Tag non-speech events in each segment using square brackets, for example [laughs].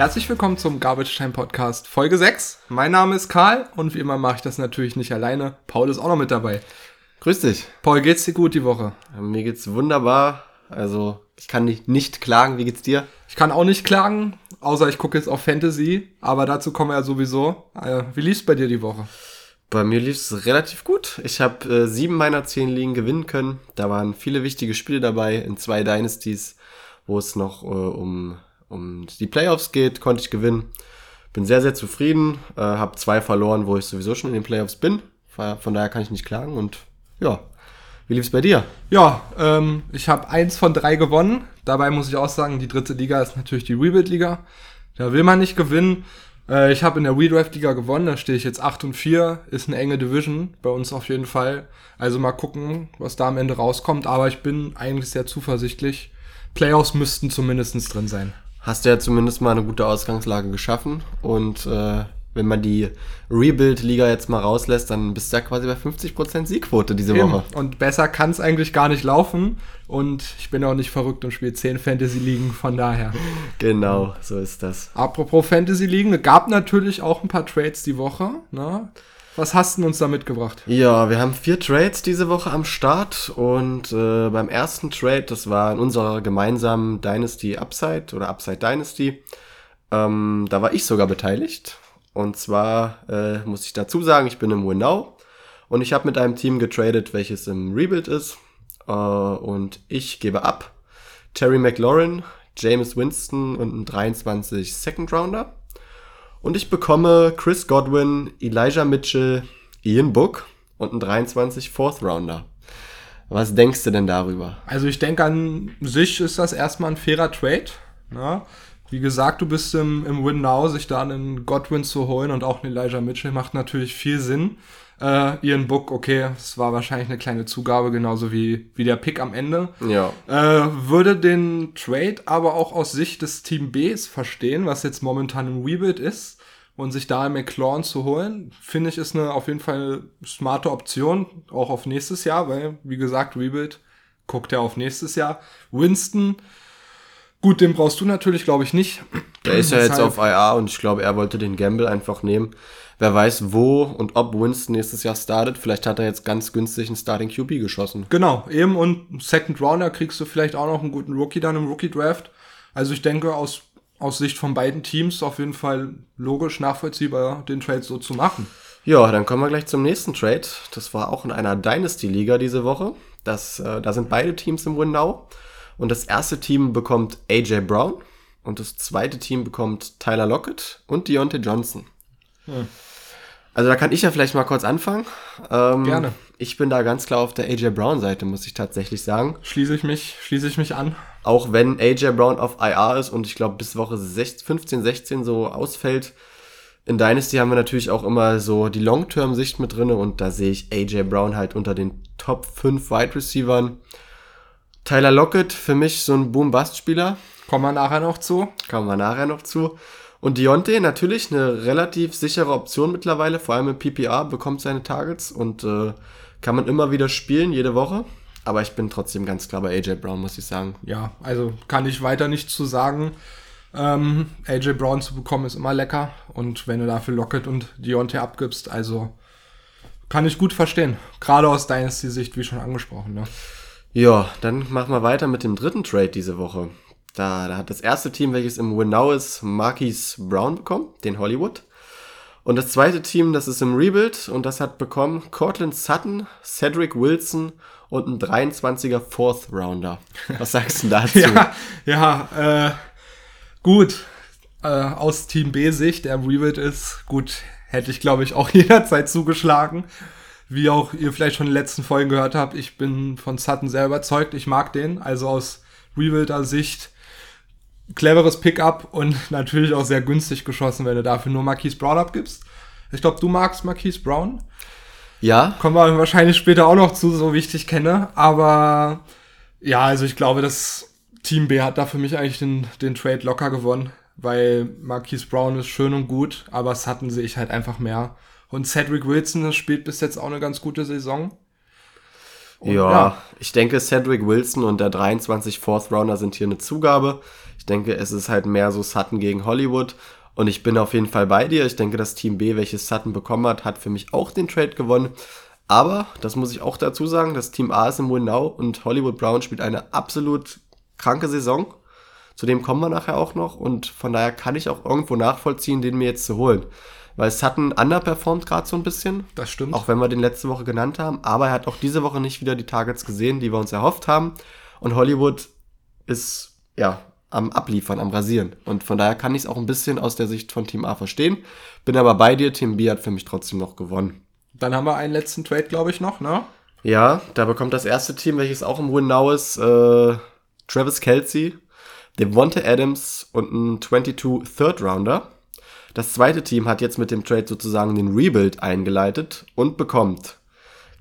Herzlich willkommen zum Garbage Time Podcast Folge 6. Mein Name ist Karl und wie immer mache ich das natürlich nicht alleine. Paul ist auch noch mit dabei. Grüß dich. Paul, geht's dir gut die Woche? Mir geht's wunderbar. Also, ich kann nicht, nicht klagen. Wie geht's dir? Ich kann auch nicht klagen, außer ich gucke jetzt auf Fantasy, aber dazu kommen wir ja sowieso. Äh, wie lief's bei dir die Woche? Bei mir lief's relativ gut. Ich habe äh, sieben meiner zehn Ligen gewinnen können. Da waren viele wichtige Spiele dabei in zwei Dynasties, wo es noch äh, um um die Playoffs geht, konnte ich gewinnen. Bin sehr, sehr zufrieden. Äh, habe zwei verloren, wo ich sowieso schon in den Playoffs bin. Von daher kann ich nicht klagen. Und ja, wie lief es bei dir? Ja, ähm, ich habe eins von drei gewonnen. Dabei muss ich auch sagen, die dritte Liga ist natürlich die Rebuild-Liga. Da will man nicht gewinnen. Äh, ich habe in der Redraft-Liga gewonnen. Da stehe ich jetzt 8 und 4. Ist eine enge Division bei uns auf jeden Fall. Also mal gucken, was da am Ende rauskommt. Aber ich bin eigentlich sehr zuversichtlich. Playoffs müssten zumindest drin sein hast du ja zumindest mal eine gute Ausgangslage geschaffen. Und äh, wenn man die Rebuild-Liga jetzt mal rauslässt, dann bist du ja quasi bei 50% Siegquote diese Eben. Woche. Und besser kann es eigentlich gar nicht laufen. Und ich bin auch nicht verrückt und spiele 10 Fantasy-Ligen, von daher. Genau, so ist das. Apropos Fantasy-Ligen, gab natürlich auch ein paar Trades die Woche. Ne? Was hast du uns da mitgebracht? Ja, wir haben vier Trades diese Woche am Start und äh, beim ersten Trade, das war in unserer gemeinsamen Dynasty Upside oder Upside Dynasty, ähm, da war ich sogar beteiligt. Und zwar äh, muss ich dazu sagen, ich bin im Winnow und ich habe mit einem Team getradet, welches im Rebuild ist. Äh, und ich gebe ab Terry McLaurin, James Winston und einen 23 Second Rounder. Und ich bekomme Chris Godwin, Elijah Mitchell, Ian Book und einen 23 Fourth Rounder. Was denkst du denn darüber? Also ich denke an sich ist das erstmal ein fairer Trade. Ne? Wie gesagt, du bist im, im Win Now, sich da einen Godwin zu holen und auch einen Elijah Mitchell macht natürlich viel Sinn. Äh, Ian Book, okay, es war wahrscheinlich eine kleine Zugabe, genauso wie, wie der Pick am Ende. Ja. Äh, würde den Trade aber auch aus Sicht des Team Bs verstehen, was jetzt momentan im Rebuild ist, und sich da McLaurin zu holen, finde ich, ist eine auf jeden Fall eine smarte Option, auch auf nächstes Jahr, weil, wie gesagt, Rebuild guckt er auf nächstes Jahr. Winston, gut, den brauchst du natürlich, glaube ich, nicht. Der ist ja jetzt auf IA und ich glaube, er wollte den Gamble einfach nehmen wer weiß, wo und ob Winston nächstes Jahr startet. Vielleicht hat er jetzt ganz günstig einen Starting QB geschossen. Genau, eben und Second Rounder kriegst du vielleicht auch noch einen guten Rookie dann im Rookie Draft. Also ich denke, aus, aus Sicht von beiden Teams auf jeden Fall logisch nachvollziehbar, den Trade so zu machen. Ja, dann kommen wir gleich zum nächsten Trade. Das war auch in einer Dynasty-Liga diese Woche. Das, äh, da sind beide Teams im Window. Und das erste Team bekommt AJ Brown und das zweite Team bekommt Tyler Lockett und Deontay Johnson. Hm. Also da kann ich ja vielleicht mal kurz anfangen. Ähm, Gerne. Ich bin da ganz klar auf der AJ Brown Seite, muss ich tatsächlich sagen. Schließe ich mich, schließe ich mich an. Auch wenn AJ Brown auf IR ist und ich glaube bis Woche 16, 15, 16 so ausfällt. In Dynasty haben wir natürlich auch immer so die Long-Term-Sicht mit drinne und da sehe ich AJ Brown halt unter den Top 5 Wide Receivern. Tyler Lockett für mich so ein Boom-Bust-Spieler. Kommen wir nachher noch zu. Kommen wir nachher noch zu. Und Deontay natürlich eine relativ sichere Option mittlerweile, vor allem im PPR, bekommt seine Targets und äh, kann man immer wieder spielen, jede Woche. Aber ich bin trotzdem ganz klar bei AJ Brown, muss ich sagen. Ja, also kann ich weiter nichts zu sagen. Ähm, AJ Brown zu bekommen ist immer lecker. Und wenn du dafür Lockett und Deontay abgibst, also kann ich gut verstehen. Gerade aus Dynasty-Sicht, wie schon angesprochen. Ne? Ja, dann machen wir weiter mit dem dritten Trade diese Woche. Da, da hat das erste Team, welches im Winnow ist, Marquis Brown bekommen, den Hollywood. Und das zweite Team, das ist im Rebuild und das hat bekommen Cortland Sutton, Cedric Wilson und ein 23er Fourth Rounder. Was sagst du [laughs] dazu? ja, ja äh, gut. Äh, aus Team B-Sicht, der im Rebuild ist, gut, hätte ich glaube ich auch [laughs] jederzeit zugeschlagen. Wie auch ihr vielleicht schon in den letzten Folgen gehört habt, ich bin von Sutton sehr überzeugt. Ich mag den. Also aus Rebuilder Sicht cleveres Pickup und [laughs] natürlich auch sehr günstig geschossen, wenn du dafür nur Marquise Brown abgibst. Ich glaube, du magst Marquise Brown. Ja. Kommen wir wahrscheinlich später auch noch zu, so wie ich dich kenne. Aber ja, also ich glaube, das Team B hat da für mich eigentlich den, den Trade locker gewonnen, weil Marquise Brown ist schön und gut, aber es hatten sehe ich halt einfach mehr. Und Cedric Wilson spielt bis jetzt auch eine ganz gute Saison. Und ja, ich denke, Cedric Wilson und der 23 Fourth Rounder sind hier eine Zugabe. Ich denke, es ist halt mehr so Sutton gegen Hollywood. Und ich bin auf jeden Fall bei dir. Ich denke, das Team B, welches Sutton bekommen hat, hat für mich auch den Trade gewonnen. Aber, das muss ich auch dazu sagen, das Team A ist im Win Now und Hollywood Brown spielt eine absolut kranke Saison. Zu dem kommen wir nachher auch noch und von daher kann ich auch irgendwo nachvollziehen, den mir jetzt zu holen. Weil Sutton underperformt gerade so ein bisschen. Das stimmt. Auch wenn wir den letzte Woche genannt haben. Aber er hat auch diese Woche nicht wieder die Targets gesehen, die wir uns erhofft haben. Und Hollywood ist, ja, am Abliefern, am Rasieren. Und von daher kann ich es auch ein bisschen aus der Sicht von Team A verstehen. Bin aber bei dir, Team B hat für mich trotzdem noch gewonnen. Dann haben wir einen letzten Trade, glaube ich, noch, ne? Ja, da bekommt das erste Team, welches auch im Win Now ist, äh, Travis Kelsey, Devonta Adams und ein 22 Third Rounder. Das zweite Team hat jetzt mit dem Trade sozusagen den Rebuild eingeleitet und bekommt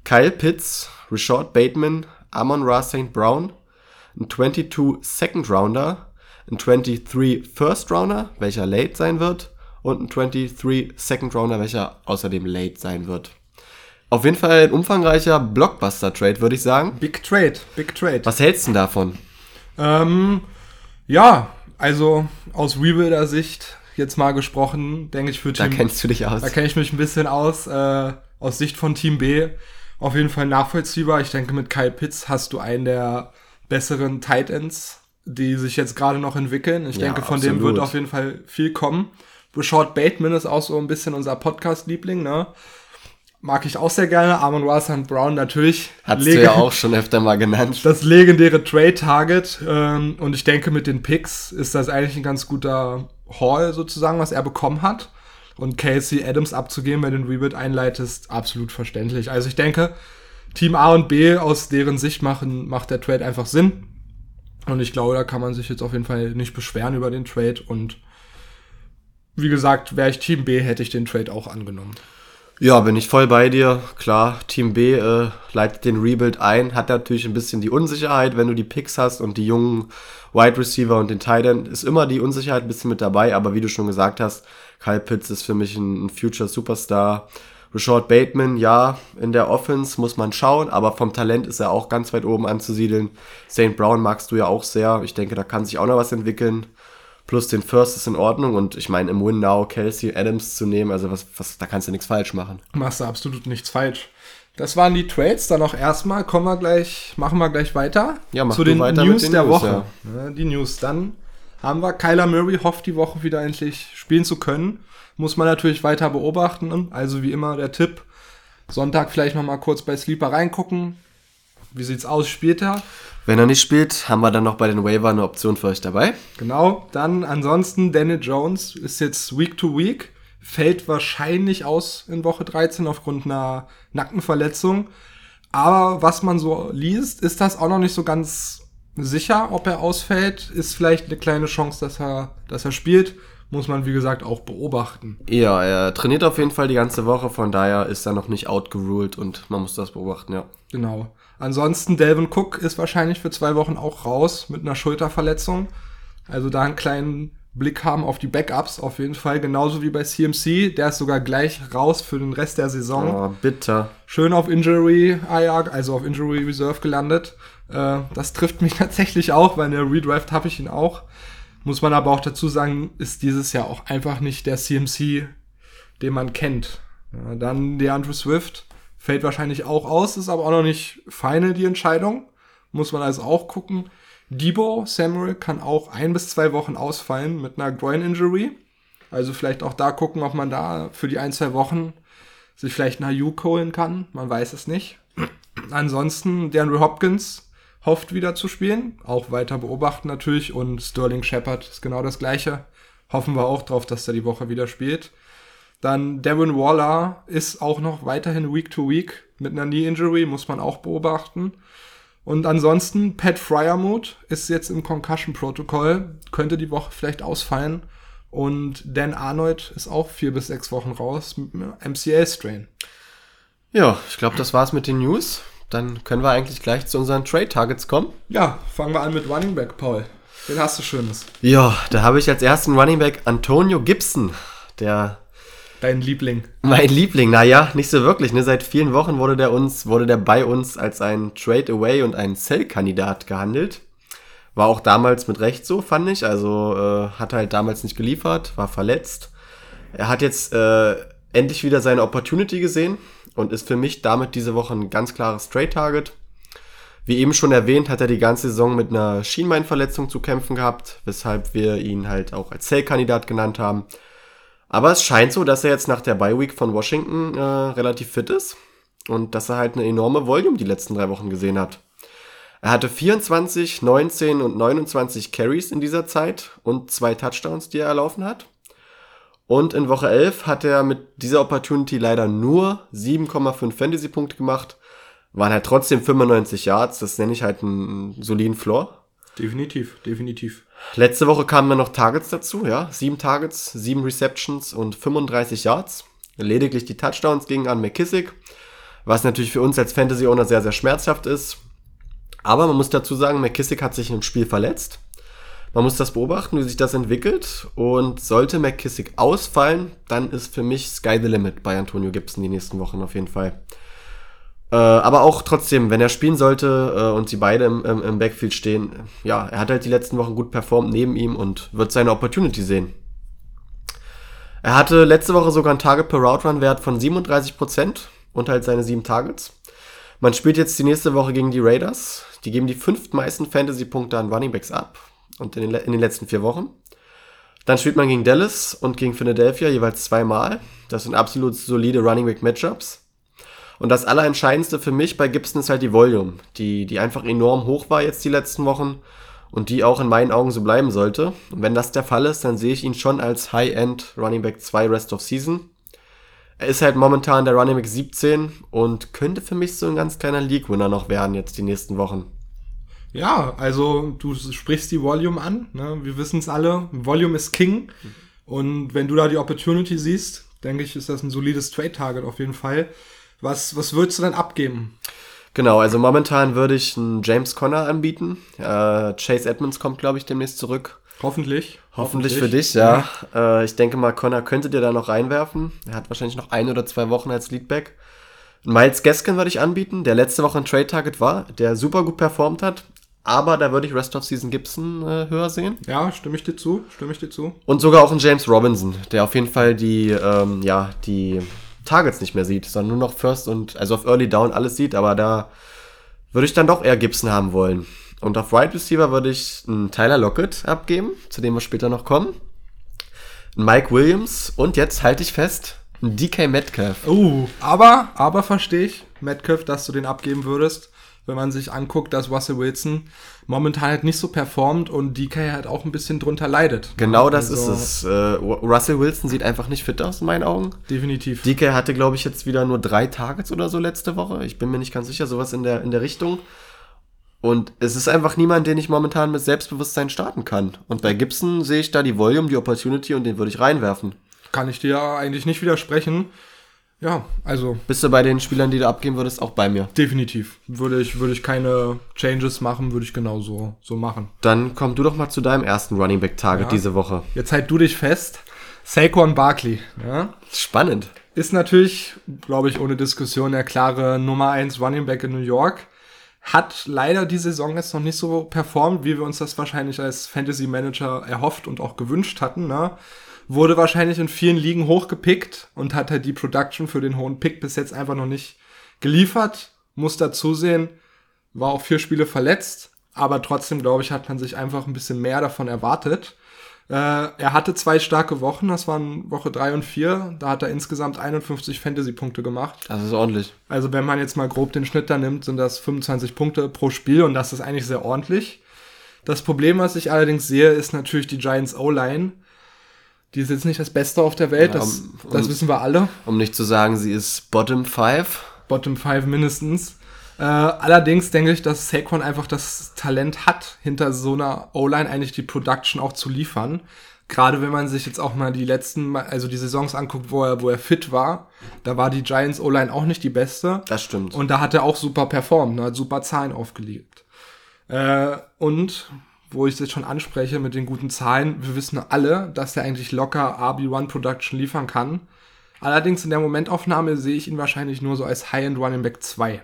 Kyle Pitts, Rashad Bateman, Amon Ra St. Brown, ein 22 Second Rounder, ein 23 First Rounder, welcher late sein wird, und ein 23 Second Rounder, welcher außerdem late sein wird. Auf jeden Fall ein umfangreicher Blockbuster-Trade, würde ich sagen. Big Trade, Big Trade. Was hältst du denn davon? Ähm, ja, also aus Rebuilder-Sicht jetzt mal gesprochen, denke ich für Da Team kennst du dich aus. Da kenne ich mich ein bisschen aus. Äh, aus Sicht von Team B auf jeden Fall nachvollziehbar. Ich denke, mit Kyle Pitts hast du einen der besseren Tight Ends, die sich jetzt gerade noch entwickeln. Ich Ja, denke, von dem absolut. wird auf jeden Fall viel kommen. Rashad Bateman ist auch so ein bisschen unser Podcast-Liebling, ne? Mag ich auch sehr gerne. Amon Ra St. Brown natürlich. Hast Lege- du ja auch schon öfter mal genannt. [laughs] das legendäre Trade-Target. Ähm, und ich denke, mit den Picks ist das eigentlich ein ganz guter Haul sozusagen, was er bekommen hat. Und Casey Adams abzugeben, wenn du den Rebuild einleitest, absolut verständlich. Also ich denke, Team A und B, aus deren Sicht machen, macht der Trade einfach Sinn. Und ich glaube, da kann man sich jetzt auf jeden Fall nicht beschweren über den Trade. Und wie gesagt, wäre ich Team B, hätte ich den Trade auch angenommen. Ja, bin ich voll bei dir. Klar, Team B äh, leitet den Rebuild ein, hat natürlich ein bisschen die Unsicherheit, wenn du die Picks hast und die jungen Wide Receiver und den Tight End, ist immer die Unsicherheit ein bisschen mit dabei, aber wie du schon gesagt hast, Kyle Pitts ist für mich ein, ein Future Superstar. Rashad Bateman, ja, in der Offense muss man schauen, aber vom Talent ist er auch ganz weit oben anzusiedeln. St. Brown magst du ja auch sehr. Ich denke, da kann sich auch noch was entwickeln. Plus den First ist in Ordnung und ich meine, im Win Now Kelsey Adams zu nehmen, also was, was, da kannst du nichts falsch machen. Machst du absolut nichts falsch. Das waren die Trades, dann auch erstmal, kommen wir gleich, machen wir gleich weiter Ja, mach zu den weiter mit News den der News, Woche. Ja, die News. Dann haben wir Kyler Murray, hofft die Woche wieder endlich spielen zu können. Muss man natürlich weiter beobachten. Also wie immer der Tipp, Sonntag vielleicht noch mal kurz bei Sleeper reingucken. Wie sieht's aus, spielt er? Wenn er nicht spielt, haben wir dann noch bei den Waiver eine Option für euch dabei. Genau, dann ansonsten Daniel Jones ist jetzt Week to Week, fällt wahrscheinlich aus in Woche 13 aufgrund einer Nackenverletzung. Aber was man so liest, ist das auch noch nicht so ganz sicher, ob er ausfällt. Ist vielleicht eine kleine Chance, dass er, dass er spielt. Muss man, wie gesagt, auch beobachten. Ja, er trainiert auf jeden Fall die ganze Woche, von daher ist er noch nicht outgeruled und man muss das beobachten, ja. Genau. Ansonsten, Delvin Cook ist wahrscheinlich für zwei Wochen auch raus mit einer Schulterverletzung. Also da einen kleinen Blick haben auf die Backups auf jeden Fall. Genauso wie bei CMC. Der ist sogar gleich raus für den Rest der Saison. Oh, bitter. Schön auf Injury IR, also auf Injury Reserve gelandet. Äh, das trifft mich [laughs] tatsächlich auch, weil in der Redraft habe ich ihn auch. Muss man aber auch dazu sagen, ist dieses Jahr auch einfach nicht der CMC, den man kennt. Ja, dann DeAndre Swift fällt wahrscheinlich auch aus, ist aber auch noch nicht feine die Entscheidung. Muss man also auch gucken. Debo Samuel kann auch ein bis zwei Wochen ausfallen mit einer Groin-Injury. Also vielleicht auch da gucken, ob man da für die ein, zwei Wochen sich vielleicht einen Ayuk holen kann. Man weiß es nicht. Ansonsten, DeAndre Hopkins hofft wieder zu spielen. Auch weiter beobachten natürlich. Und Sterling Shepard ist genau das gleiche. Hoffen wir auch drauf, dass er die Woche wieder spielt. Dann Devin Waller ist auch noch weiterhin Week to Week mit einer Knee Injury, muss man auch beobachten. Und ansonsten, Pat Fryermuth ist jetzt im Concussion-Protokoll, könnte die Woche vielleicht ausfallen. Und Dan Arnold ist auch vier bis sechs Wochen raus mit einem MCL-Strain. Ja, ich glaube, das war's mit den News. Dann können wir eigentlich gleich zu unseren Trade-Targets kommen. Ja, fangen wir an mit Running Back, Paul. Den hast du Schönes. Ja, da habe ich als ersten Running Back Antonio Gibson, der Dein Liebling. Mein Liebling, naja, nicht so wirklich. Ne? Seit vielen Wochen wurde der uns, wurde der bei uns als ein Trade Away und ein Sell-Kandidat gehandelt. War auch damals mit Recht so, fand ich. Also äh, hat halt damals nicht geliefert, war verletzt. Er hat jetzt äh, endlich wieder seine Opportunity gesehen und ist für mich damit diese Woche ein ganz klares Trade-Target. Wie eben schon erwähnt, hat er die ganze Saison mit einer Schienbeinverletzung zu kämpfen gehabt, weshalb wir ihn halt auch als Sale-Kandidat genannt haben. Aber es scheint so, dass er jetzt nach der Bye-Week von Washington äh, relativ fit ist und dass er halt eine enorme Volume die letzten drei Wochen gesehen hat. Er hatte 24, 19 und 29 Carries in dieser Zeit und zwei Touchdowns, die er erlaufen hat. Und in Woche 11 hat er mit dieser Opportunity leider nur 7,5 Fantasy-Punkte gemacht waren halt trotzdem 95 Yards, das nenne ich halt einen soliden Floor. Definitiv, definitiv. Letzte Woche kamen dann noch Targets dazu, ja. Sieben Targets, sieben Receptions und 35 Yards. Lediglich die Touchdowns gingen an McKissick, was natürlich für uns als Fantasy-Owner sehr, sehr schmerzhaft ist. Aber man muss dazu sagen, McKissick hat sich im Spiel verletzt. Man muss das beobachten, wie sich das entwickelt. Und sollte McKissick ausfallen, dann ist für mich Sky the Limit bei Antonio Gibson die nächsten Wochen auf jeden Fall. Äh, aber auch trotzdem, wenn er spielen sollte äh, und sie beide im, im, im Backfield stehen, ja, er hat halt die letzten Wochen gut performt neben ihm und wird seine Opportunity sehen. Er hatte letzte Woche sogar einen Target per Route Run Wert von 37% und halt seine sieben Targets. Man spielt jetzt die nächste Woche gegen die Raiders. Die geben die fünftmeisten Fantasy-Punkte an Running Backs ab und in den, in den letzten vier Wochen. Dann spielt man gegen Dallas und gegen Philadelphia jeweils zweimal. Das sind absolut solide Running Back Matchups. Und das Allerentscheidendste für mich bei Gibson ist halt die Volume, die, die einfach enorm hoch war jetzt die letzten Wochen und die auch in meinen Augen so bleiben sollte. Und wenn das der Fall ist, dann sehe ich ihn schon als High-End Running Back 2 Rest of Season. Er ist halt momentan der Running Back 17 und könnte für mich so ein ganz kleiner League-Winner noch werden jetzt die nächsten Wochen. Ja, also du sprichst die Volume an. Ne? Wir wissen es alle. Volume ist King. Und wenn du da die Opportunity siehst, denke ich, ist das ein solides Trade-Target auf jeden Fall. Was, was würdest du denn abgeben? Genau, also momentan würde ich einen James Conner anbieten. Äh, Chase Edmonds kommt, glaube ich, demnächst zurück. Hoffentlich. Hoffentlich, Hoffentlich für dich, ja. ja. Äh, ich denke mal, Connor könnte dir da noch reinwerfen. Er hat wahrscheinlich noch ein oder zwei Wochen als Leadback. Miles Gaskin würde ich anbieten, der letzte Woche ein Trade-Target war, der super gut performt hat. Aber da würde ich Rest of Season Gibson äh, höher sehen. Ja, stimme ich dir zu, stimme ich dir zu. Und sogar auch ein James Robinson, der auf jeden Fall die, ähm, ja, die Targets nicht mehr sieht, sondern nur noch First und, also auf Early Down alles sieht, aber da würde ich dann doch eher Gibson haben wollen. Und auf Wide Receiver würde ich einen Tyler Lockett abgeben, zu dem wir später noch kommen. Mike Williams und jetzt halte ich fest, ein DK Metcalf. Oh, aber, aber verstehe ich, Metcalf, dass du den abgeben würdest wenn man sich anguckt, dass Russell Wilson momentan halt nicht so performt und DK halt auch ein bisschen drunter leidet. Genau das also, ist es. Äh, Russell Wilson sieht einfach nicht fit aus in meinen Augen. Definitiv. DK hatte, glaube ich, jetzt wieder nur drei Targets oder so letzte Woche. Ich bin mir nicht ganz sicher, sowas in der, in der Richtung. Und es ist einfach niemand, den ich momentan mit Selbstbewusstsein starten kann. Und bei Gibson sehe ich da die Volume, die Opportunity und den würde ich reinwerfen. Kann ich dir eigentlich nicht widersprechen. Ja, also. Bist du bei den Spielern, die du abgeben würdest, auch bei mir? Definitiv. Würde ich, würde ich keine Changes machen, würde ich genau so, so machen. Dann komm du doch mal zu deinem ersten Running Back Target ja. diese Woche. Jetzt halt du dich fest. Saquon Barkley. Ja? Spannend. Ist natürlich, glaube ich, ohne Diskussion der klare Nummer 1 Running Back in New York. Hat leider die Saison jetzt noch nicht so performt, wie wir uns das wahrscheinlich als Fantasy Manager erhofft und auch gewünscht hatten. Ne? Wurde wahrscheinlich in vielen Ligen hochgepickt und hat halt die Production für den hohen Pick bis jetzt einfach noch nicht geliefert. Muss dazu sehen, war auch vier Spiele verletzt, aber trotzdem, glaube ich, hat man sich einfach ein bisschen mehr davon erwartet. Äh, er hatte zwei starke Wochen, das waren Woche drei und vier. Da hat er insgesamt 51 Fantasy-Punkte gemacht. Das ist ordentlich. Also wenn man jetzt mal grob den Schnitt da nimmt, sind das 25 Punkte pro Spiel und das ist eigentlich sehr ordentlich. Das Problem, was ich allerdings sehe, ist natürlich die Giants O-Line die ist jetzt nicht das Beste auf der Welt, das, um, das wissen wir alle. Um nicht zu sagen, sie ist Bottom 5. Bottom 5 mindestens. Äh, allerdings denke ich, dass Saquon einfach das Talent hat, hinter so einer O-Line eigentlich die Production auch zu liefern. Gerade wenn man sich jetzt auch mal die letzten, also die Saisons anguckt, wo er, wo er fit war, da war die Giants O-Line auch nicht die beste. Das stimmt. Und da hat er auch super performt, ne, hat super Zahlen aufgelegt. Äh, und wo ich es jetzt schon anspreche mit den guten Zahlen, wir wissen alle, dass er eigentlich locker RB1 Production liefern kann. Allerdings in der Momentaufnahme sehe ich ihn wahrscheinlich nur so als High-End Running Back 2.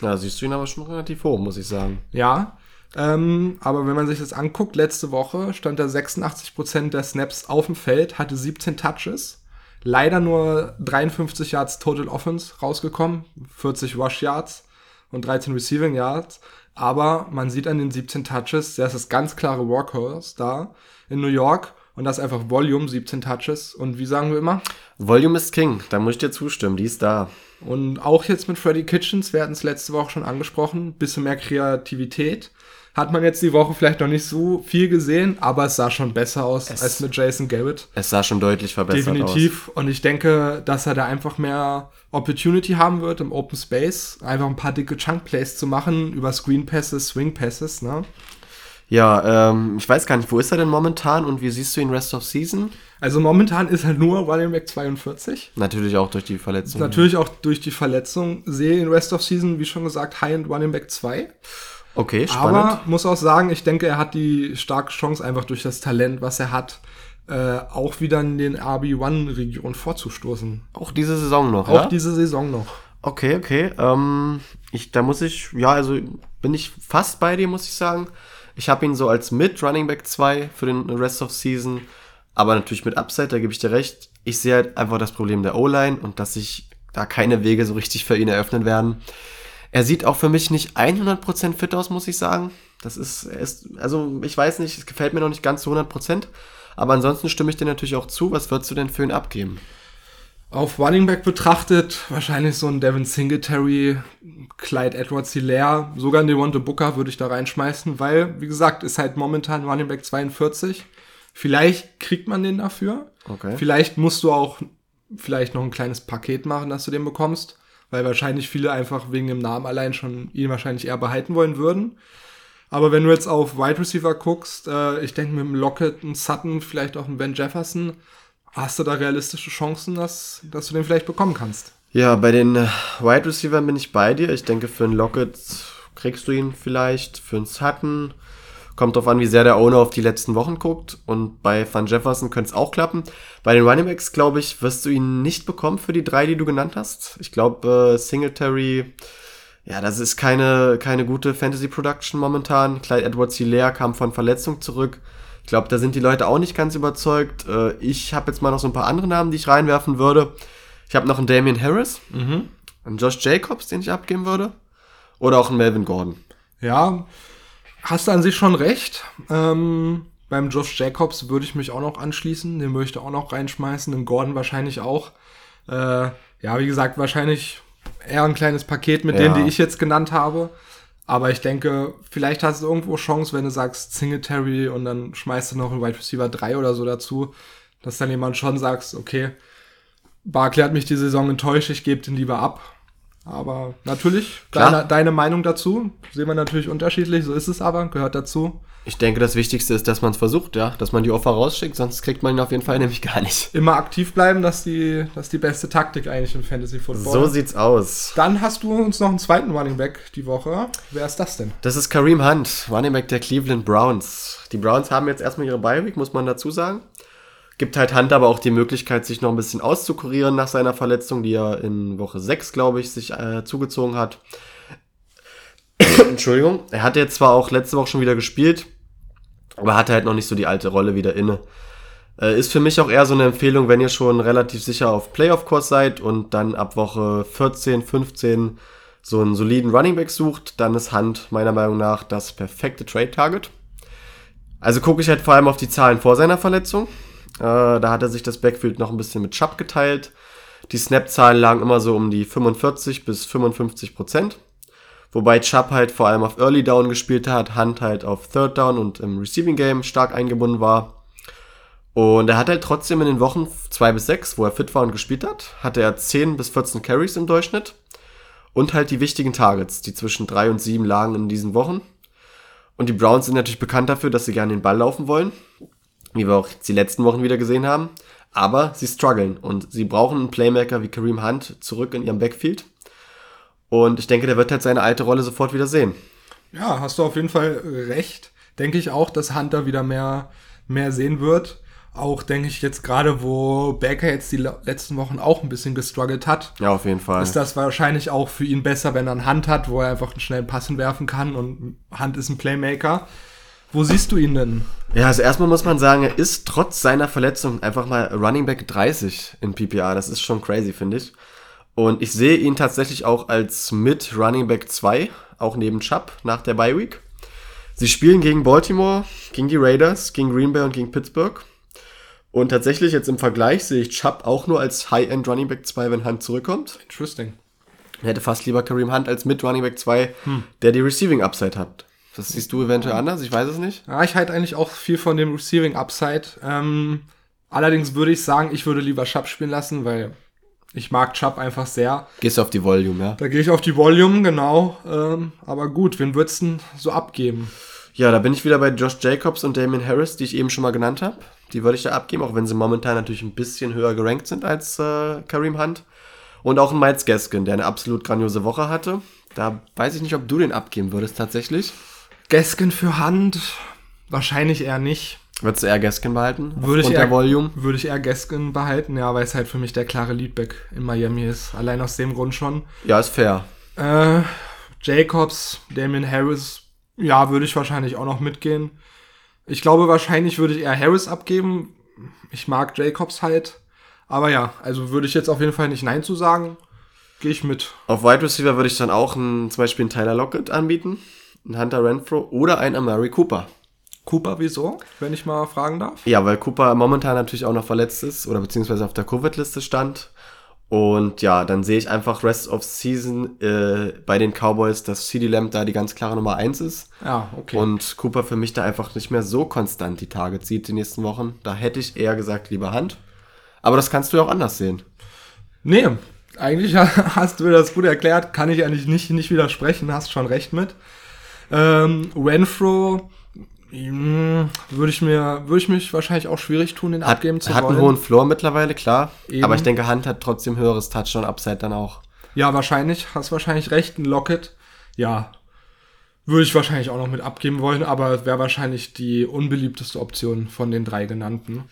Ja, siehst du ihn aber schon relativ hoch, muss ich sagen. Ja, ähm, aber wenn man sich das anguckt, letzte Woche stand er 86% der Snaps auf dem Feld, hatte 17 Touches. Leider nur 53 Yards Total Offense rausgekommen, 40 Rush Yards und 13 Receiving Yards. Aber man sieht an den 17 Touches, der ist das ganz klare Workhorse da in New York. Und das ist einfach Volume, 17 Touches. Und wie sagen wir immer? Volume ist King, da muss ich dir zustimmen, die ist da. Und auch jetzt mit Freddy Kitchens, wir hatten es letzte Woche schon angesprochen, bisschen mehr Kreativität. Hat man jetzt die Woche vielleicht noch nicht so viel gesehen, aber es sah schon besser aus Es- als mit Jason Garrett. Es sah schon deutlich verbessert Definitiv. Und ich denke, dass er da einfach mehr Opportunity haben wird im Open Space. Einfach ein paar dicke Chunk Plays zu machen über Screen Passes, Swing Passes, ne? aus. Ja, ähm, ich weiß gar nicht, wo ist er denn momentan und wie siehst du ihn Rest of Season? Also momentan ist er nur Running Back 42. Natürlich auch durch die Verletzung. Natürlich auch durch die Verletzung. Sehe in Rest of Season, wie schon gesagt, High-End Running Back 2. Okay, spannend. Aber muss auch sagen, ich denke, er hat die starke Chance, einfach durch das Talent, was er hat, äh, auch wieder in den RB1-Region vorzustoßen. auch diese Saison noch, Auch ja? diese Saison noch. Okay, okay. Ähm, ich, da muss ich, ja, also bin ich fast bei dir, muss ich sagen. Ich habe ihn so als Mid Running Back 2 für den Rest of Season, aber natürlich mit Upside, da gebe ich dir recht. Ich sehe halt einfach das Problem der O-Line und dass sich da keine Wege so richtig für ihn eröffnen werden. Er sieht auch für mich nicht 100% fit aus, muss ich sagen. Das ist, er ist, also ich weiß nicht, es gefällt mir noch nicht ganz zu 100%. Aber ansonsten stimme ich dir natürlich auch zu. Was würdest du denn für ihn abgeben? Auf Running Back betrachtet, wahrscheinlich so ein Devin Singletary, Clyde Edwards Hilaire, sogar ein Devonta Booker würde ich da reinschmeißen, weil, wie gesagt, ist halt momentan Running Back 42. Vielleicht kriegt man den dafür. Okay. Vielleicht musst du auch vielleicht noch ein kleines Paket machen, dass du den bekommst, weil wahrscheinlich viele einfach wegen dem Namen allein schon ihn wahrscheinlich eher behalten wollen würden. Aber wenn du jetzt auf Wide Receiver guckst, äh, ich denke mit dem Lockett, einem Sutton, vielleicht auch einem Ben Jefferson, hast du da realistische Chancen, dass, dass du den vielleicht bekommen kannst. Ja, bei den äh, Wide Receivers bin ich bei dir. Ich denke, für einen Lockett kriegst du ihn vielleicht. Für einen Sutton kommt drauf an, wie sehr der Owner auf die letzten Wochen guckt. Und bei Van Jefferson könnte es auch klappen. Bei den Running Backs, glaube ich, wirst du ihn nicht bekommen für die drei, die du genannt hast. Ich glaube, äh, Singletary, ja, das ist keine, keine gute Fantasy Production momentan. Clyde Edwards Hilaire kam von Verletzung zurück. Ich glaube, da sind die Leute auch nicht ganz überzeugt. Äh, ich habe jetzt mal noch so ein paar andere Namen, die ich reinwerfen würde. Ich habe noch einen Damian Harris, einen Josh Jacobs, den ich abgeben würde. Oder auch einen Melvin Gordon. Ja, hast du an sich schon recht. Ähm, beim Josh Jacobs würde ich mich auch noch anschließen. Den würde ich auch noch reinschmeißen. Den Gordon wahrscheinlich auch. Äh, ja, wie gesagt, wahrscheinlich eher ein kleines Paket mit Ja. denen, die ich jetzt genannt habe. Aber ich denke, vielleicht hast du irgendwo Chance, wenn du sagst Singletary und dann schmeißt du noch einen Wide Receiver 3 oder so dazu, dass dann jemand schon sagst, okay, Barkley hat mich die Saison enttäuscht, ich gebe den lieber ab. Aber natürlich, deine, deine Meinung dazu sehen wir natürlich unterschiedlich, so ist es aber, gehört dazu. Ich denke, das Wichtigste ist, dass man es versucht, ja. Dass man die Offer rausschickt, sonst kriegt man ihn auf jeden Fall nämlich gar nicht. Immer aktiv bleiben, das ist die, das ist die beste Taktik eigentlich im Fantasy Football. So sieht's aus. Dann hast du uns noch einen zweiten Running Back die Woche. Wer ist das denn? Das ist Kareem Hunt, Running Back der Cleveland Browns. Die Browns haben jetzt erstmal ihre Bye-Week, muss man dazu sagen. Gibt halt Hunt aber auch die Möglichkeit, sich noch ein bisschen auszukurieren nach seiner Verletzung, die er in Woche 6, glaube ich, sich äh, zugezogen hat. [coughs] Entschuldigung. Er hatte jetzt zwar auch letzte Woche schon wieder gespielt, aber hatte halt noch nicht so die alte Rolle wieder inne. Äh, ist für mich auch eher so eine Empfehlung, wenn ihr schon relativ sicher auf Playoff-Kurs seid und dann ab Woche 14, 15 so einen soliden Running Back sucht, dann ist Hunt meiner Meinung nach das perfekte Trade-Target. Also gucke ich halt vor allem auf die Zahlen vor seiner Verletzung. Äh, da hat er sich das Backfield noch ein bisschen mit Chubb geteilt. Die Snap-Zahlen lagen immer so um die 45 bis 55 Prozent. Wobei Chubb halt vor allem auf Early Down gespielt hat, Hunt halt auf Third Down und im Receiving Game stark eingebunden war. Und er hat halt trotzdem in den Wochen 2 bis 6, wo er fit war und gespielt hat, hatte er 10 bis 14 Carries im Durchschnitt. Und halt die wichtigen Targets, die zwischen 3 und 7 lagen in diesen Wochen. Und die Browns sind natürlich bekannt dafür, dass sie gerne den Ball laufen wollen. Wie wir auch die letzten Wochen wieder gesehen haben. Aber sie strugglen und sie brauchen einen Playmaker wie Kareem Hunt zurück in ihrem Backfield. Und ich denke, der wird halt seine alte Rolle sofort wieder sehen. Ja, hast du auf jeden Fall recht. Denke ich auch, dass Hunter wieder mehr, mehr sehen wird. Auch denke ich jetzt gerade, wo Baker jetzt die letzten Wochen auch ein bisschen gestruggelt hat, Ja, auf jeden Fall. ist das wahrscheinlich auch für ihn besser, wenn er eine Hand hat, wo er einfach einen schnellen Passen werfen kann und Hand ist ein Playmaker. Wo siehst du ihn denn? Ja, also erstmal muss man sagen, er ist trotz seiner Verletzung einfach mal Running Back 30 in PPR. Das ist schon crazy, finde ich. Und ich sehe ihn tatsächlich auch als mit Running Back 2, auch neben Chubb nach der Bye Week. Sie spielen gegen Baltimore, gegen die Raiders, gegen Green Bay und gegen Pittsburgh. Und tatsächlich jetzt im Vergleich sehe ich Chubb auch nur als High-End Running Back 2, wenn Hunt zurückkommt. Interesting. Ich hätte fast lieber Kareem Hunt als mit Running Back 2, der die Receiving Upside hat. Das siehst du eventuell anders, ich weiß es nicht. Ja, ich halte eigentlich auch viel von dem Receiving Upside. Ähm, allerdings würde ich sagen, ich würde lieber Chubb spielen lassen, weil ich mag Chubb einfach sehr. Gehst du auf die Volume, ja? Da gehe ich auf die Volume, genau. Ähm, aber gut, wen würdest du denn so abgeben? Ja, da bin ich wieder bei Josh Jacobs und Damien Harris, die ich eben schon mal genannt habe. Die würde ich da abgeben, auch wenn sie momentan natürlich ein bisschen höher gerankt sind als äh, Kareem Hunt. Und auch ein Miles Gaskin, der eine absolut grandiose Woche hatte. Da weiß ich nicht, ob du den abgeben würdest tatsächlich. Gaskin für Hand? Wahrscheinlich eher nicht. Würdest du eher Gaskin behalten? Würde ich, eher, der Volume? würde ich eher Gaskin behalten, ja, weil es halt für mich der klare Leadback in Miami ist. Allein aus dem Grund schon. Ja, ist fair. Äh, Jacobs, Damien Harris, ja, würde ich wahrscheinlich auch noch mitgehen. Ich glaube, wahrscheinlich würde ich eher Harris abgeben. Ich mag Jacobs halt. Aber ja, also würde ich jetzt auf jeden Fall nicht Nein zu sagen. Gehe ich mit. Auf Wide Receiver würde ich dann auch einen, zum Beispiel einen Tyler Lockett anbieten, einen Hunter Renfro oder einen Amari Cooper. Cooper, wieso? Wenn ich mal fragen darf. Ja, weil Cooper momentan natürlich auch noch verletzt ist oder beziehungsweise auf der Covid-Liste stand. Und ja, dann sehe ich einfach Rest of Season äh, bei den Cowboys, dass CD Lamb da die ganz klare Nummer 1 ist. Ja, okay. Und Cooper für mich da einfach nicht mehr so konstant die Targets sieht die nächsten Wochen. Da hätte ich eher gesagt, lieber Hand. Aber das kannst du ja auch anders sehen. Nee, eigentlich [laughs] hast du mir das gut erklärt, kann ich eigentlich nicht, nicht widersprechen, hast schon recht mit. Ähm, Renfro würde ich mir, würde ich mich wahrscheinlich auch schwierig tun, den Hat, abgeben zu hat wollen. einen hohen Floor mittlerweile, klar. Eben. Aber ich denke, Hand hat trotzdem höheres Touchdown-Upside dann auch. Ja, wahrscheinlich, hast wahrscheinlich recht, ein Locket. Ja, würde ich wahrscheinlich auch noch mit abgeben wollen, aber wäre wahrscheinlich die unbeliebteste Option von den drei genannten.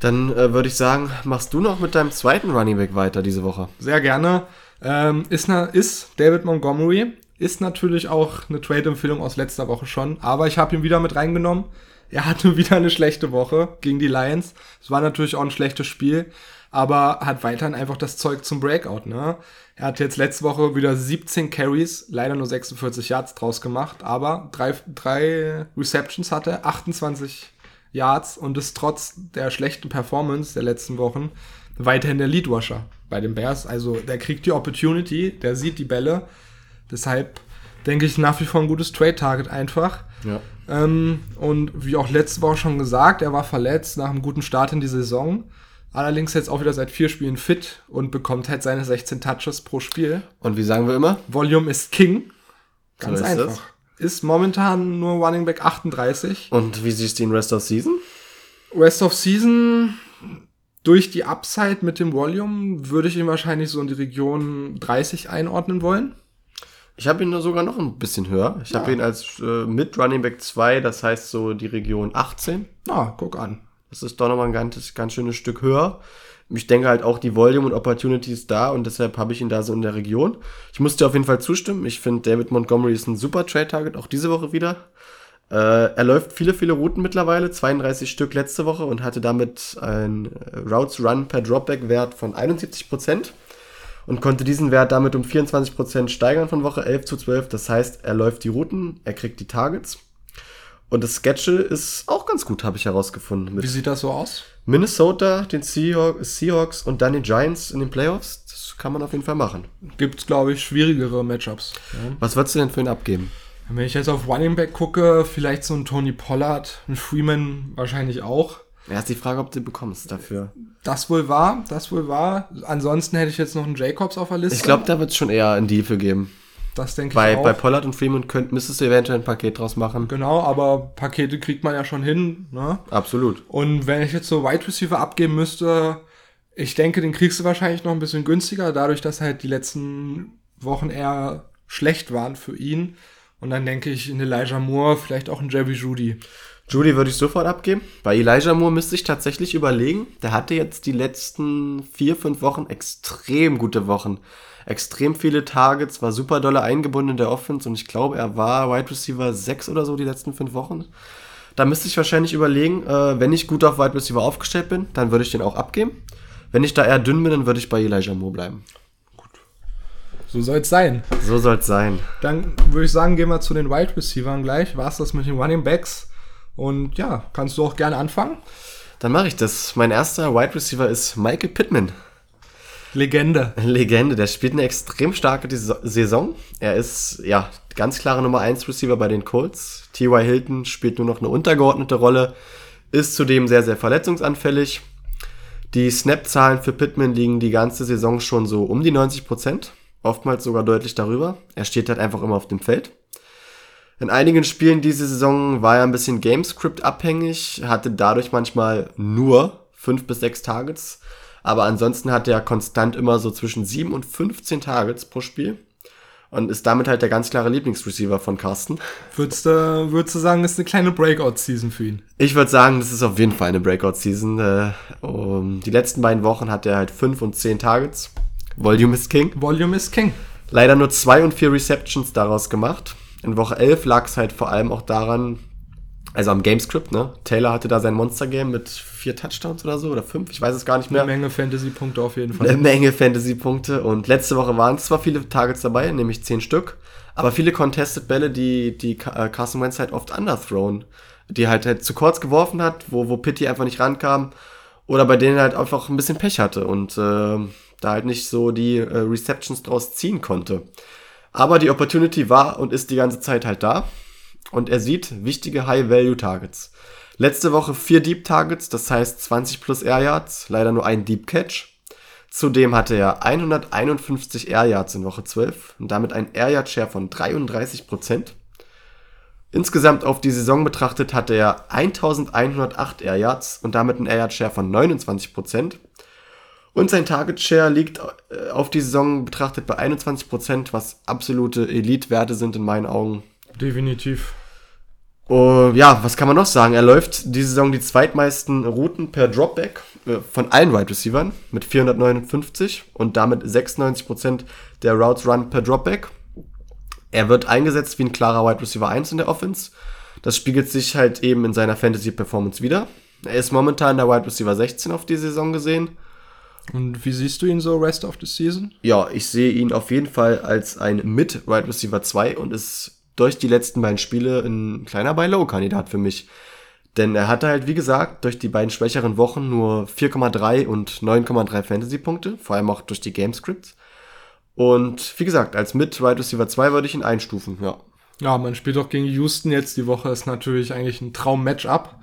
Dann äh, würde ich sagen, machst du noch mit deinem zweiten Running Back weiter diese Woche. Sehr gerne. Ähm, ist, na, ist David Montgomery. Ist natürlich auch eine Trade-Empfehlung aus letzter Woche schon, aber ich habe ihn wieder mit reingenommen. Er hatte [laughs] wieder eine schlechte Woche gegen die Lions. Es war natürlich auch ein schlechtes Spiel, aber hat weiterhin einfach das Zeug zum Breakout. Ne? Er hat jetzt letzte Woche wieder 17 Carries, leider nur 46 Yards draus gemacht, aber drei, drei Receptions hatte, 28 Yards und ist trotz der schlechten Performance der letzten Wochen weiterhin der Leadwasher bei den Bears. Also der kriegt die Opportunity, der sieht die Bälle. Deshalb denke ich nach wie vor ein gutes Trade-Target einfach. Ja. Ähm, und wie auch letzte Woche schon gesagt, er war verletzt nach einem guten Start in die Saison. Allerdings jetzt auch wieder seit vier Spielen fit und bekommt halt seine 16 Touches pro Spiel. Und wie sagen wir immer? Volume ist King. Ganz So ist einfach. Ist momentan nur Running Back 38. Und wie siehst du den Rest of Season? Rest of Season durch die Upside mit dem Volume würde ich ihn wahrscheinlich so in die Region 30 einordnen wollen. Ich habe ihn nur sogar noch ein bisschen höher. Ich habe Ja. ihn als äh, mit Running Back 2, das heißt so die Region 18. Na, guck an. Das ist doch nochmal ein ganz, ganz schönes Stück höher. Ich denke halt auch die Volume und Opportunity ist da und deshalb habe ich ihn da so in der Region. Ich muss dir auf jeden Fall zustimmen. Ich finde, David Montgomery ist ein super Trade-Target, auch diese Woche wieder. Äh, er läuft viele, viele Routen mittlerweile, 32 Stück letzte Woche und hatte damit einen äh, Routes Run per Dropback-Wert von 71% und konnte diesen Wert damit um 24% steigern von Woche 11 zu 12. Das heißt, er läuft die Routen, er kriegt die Targets. Und das Schedule ist auch ganz gut, habe ich herausgefunden. Wie sieht das so aus? Minnesota, den Seahawks, Seahawks und dann die Giants in den Playoffs. Das kann man auf jeden Fall machen. Gibt glaube ich, schwierigere Matchups. Ja. Was würdest du denn für ihn abgeben? Wenn ich jetzt auf Running Back gucke, vielleicht so ein Tony Pollard, ein Freeman wahrscheinlich auch. Ja, ist die Frage, ob du bekommst dafür. Das wohl war, das wohl war. Ansonsten hätte ich jetzt noch einen Jacobs auf der Liste. Ich glaube, da wird es schon eher einen Deal für geben. das denke Bei, ich auch. bei Pollard und Freeman könnt, müsstest du eventuell ein Paket draus machen. genau, aber Pakete kriegt man ja schon hin. Ne? Absolut. Und wenn ich jetzt so Wide Receiver abgeben müsste, ich denke, den kriegst du wahrscheinlich noch ein bisschen günstiger, dadurch, dass halt die letzten Wochen eher schlecht waren für ihn. Und dann denke ich in Elijah Moore, vielleicht auch in Jerry Judy. Judy würde ich sofort abgeben. Bei Elijah Moore müsste ich tatsächlich überlegen. Der hatte jetzt die letzten vier, fünf Wochen extrem gute Wochen. Extrem viele Targets, war super dolle eingebunden in der Offense und ich glaube, er war Wide Receiver 6 oder so die letzten fünf Wochen. Da müsste ich wahrscheinlich überlegen, äh, wenn ich gut auf Wide Receiver aufgestellt bin, dann würde ich den auch abgeben. Wenn ich da eher dünn bin, dann würde ich bei Elijah Moore bleiben. So soll es sein. So soll es sein. Dann würde ich sagen, gehen wir zu den Wide Receivers gleich. War es das mit den Running Backs? Und ja, kannst du auch gerne anfangen. Dann mache ich das. Mein erster Wide Receiver ist Michael Pittman. Legende. Legende, der spielt eine extrem starke Saison. Er ist ja ganz klare Nummer 1 Receiver bei den Colts. T.Y. Hilton spielt nur noch eine untergeordnete Rolle, ist zudem sehr, sehr verletzungsanfällig. Die Snap-Zahlen für Pittman liegen die ganze Saison schon so um die 90 Prozent, oftmals sogar deutlich darüber. Er steht halt einfach immer auf dem Feld. In einigen Spielen diese Saison war er ein bisschen Gamescript abhängig, hatte dadurch manchmal nur 5 bis 6 Targets, aber ansonsten hatte er konstant immer so zwischen 7 und 15 Targets pro Spiel und ist damit halt der ganz klare Lieblingsreceiver von Carsten. Würdest du, würdest du sagen, das ist eine kleine Breakout-Season für ihn? Ich würde sagen, das ist auf jeden Fall eine Breakout-Season. Äh, um, die letzten beiden Wochen hat er halt 5 und 10 Targets. Volume ist King. Volume ist King. Leider nur 2 und 4 Receptions daraus gemacht. In Woche 11 lag es halt vor allem auch daran, also am Gamescript, ne? Taylor hatte da sein Monster-Game mit vier Touchdowns oder so oder fünf, ich weiß es gar nicht mehr. Eine Menge Fantasy-Punkte auf jeden Fall. Eine Menge Fantasy-Punkte und letzte Woche waren zwar viele Targets dabei, nämlich zehn Stück, aber viele Contested-Bälle, die, die äh, Carson Wentz halt oft underthrown, die halt, halt zu kurz geworfen hat, wo, wo Pitti einfach nicht rankam oder bei denen halt einfach ein bisschen Pech hatte und äh, da halt nicht so die äh, Receptions draus ziehen konnte. Aber die Opportunity war und ist die ganze Zeit halt da. Und er sieht wichtige High-Value-Targets. Letzte Woche vier Deep Targets, das heißt 20 plus Air Yards, leider nur ein Deep Catch. Zudem hatte er 151 Air Yards in Woche 12 und damit ein Air Yard Share von 33%. Insgesamt auf die Saison betrachtet hatte er 1108 Air Yards und damit ein Air Yard Share von 29%. Und sein Target Share liegt äh, auf die Saison betrachtet bei 21%, was absolute Elite-Werte sind in meinen Augen. Definitiv. Uh, ja, was kann man noch sagen? Er läuft diese Saison die zweitmeisten Routen per Dropback äh, von allen Wide Receivers mit 459 und damit 96% der Routes Run per Dropback. Er wird eingesetzt wie ein klarer Wide Receiver 1 in der Offense. Das spiegelt sich halt eben in seiner Fantasy Performance wieder. Er ist momentan der Wide Receiver 16 auf die Saison gesehen und wie siehst du ihn so rest of the season? Ja, ich sehe ihn auf jeden Fall als ein Mid-Wide Receiver 2 und ist durch die letzten beiden Spiele ein kleiner Buy-Low-Kandidat für mich. Denn er hatte halt, wie gesagt, durch die beiden schwächeren Wochen nur 4,3 und 9,3 Fantasy-Punkte, vor allem auch durch die Gamescripts. Und wie gesagt, als Mid-Wide Receiver 2 würde ich ihn einstufen, ja. Ja, man spielt auch gegen Houston jetzt die Woche, ist natürlich eigentlich ein Traum-Matchup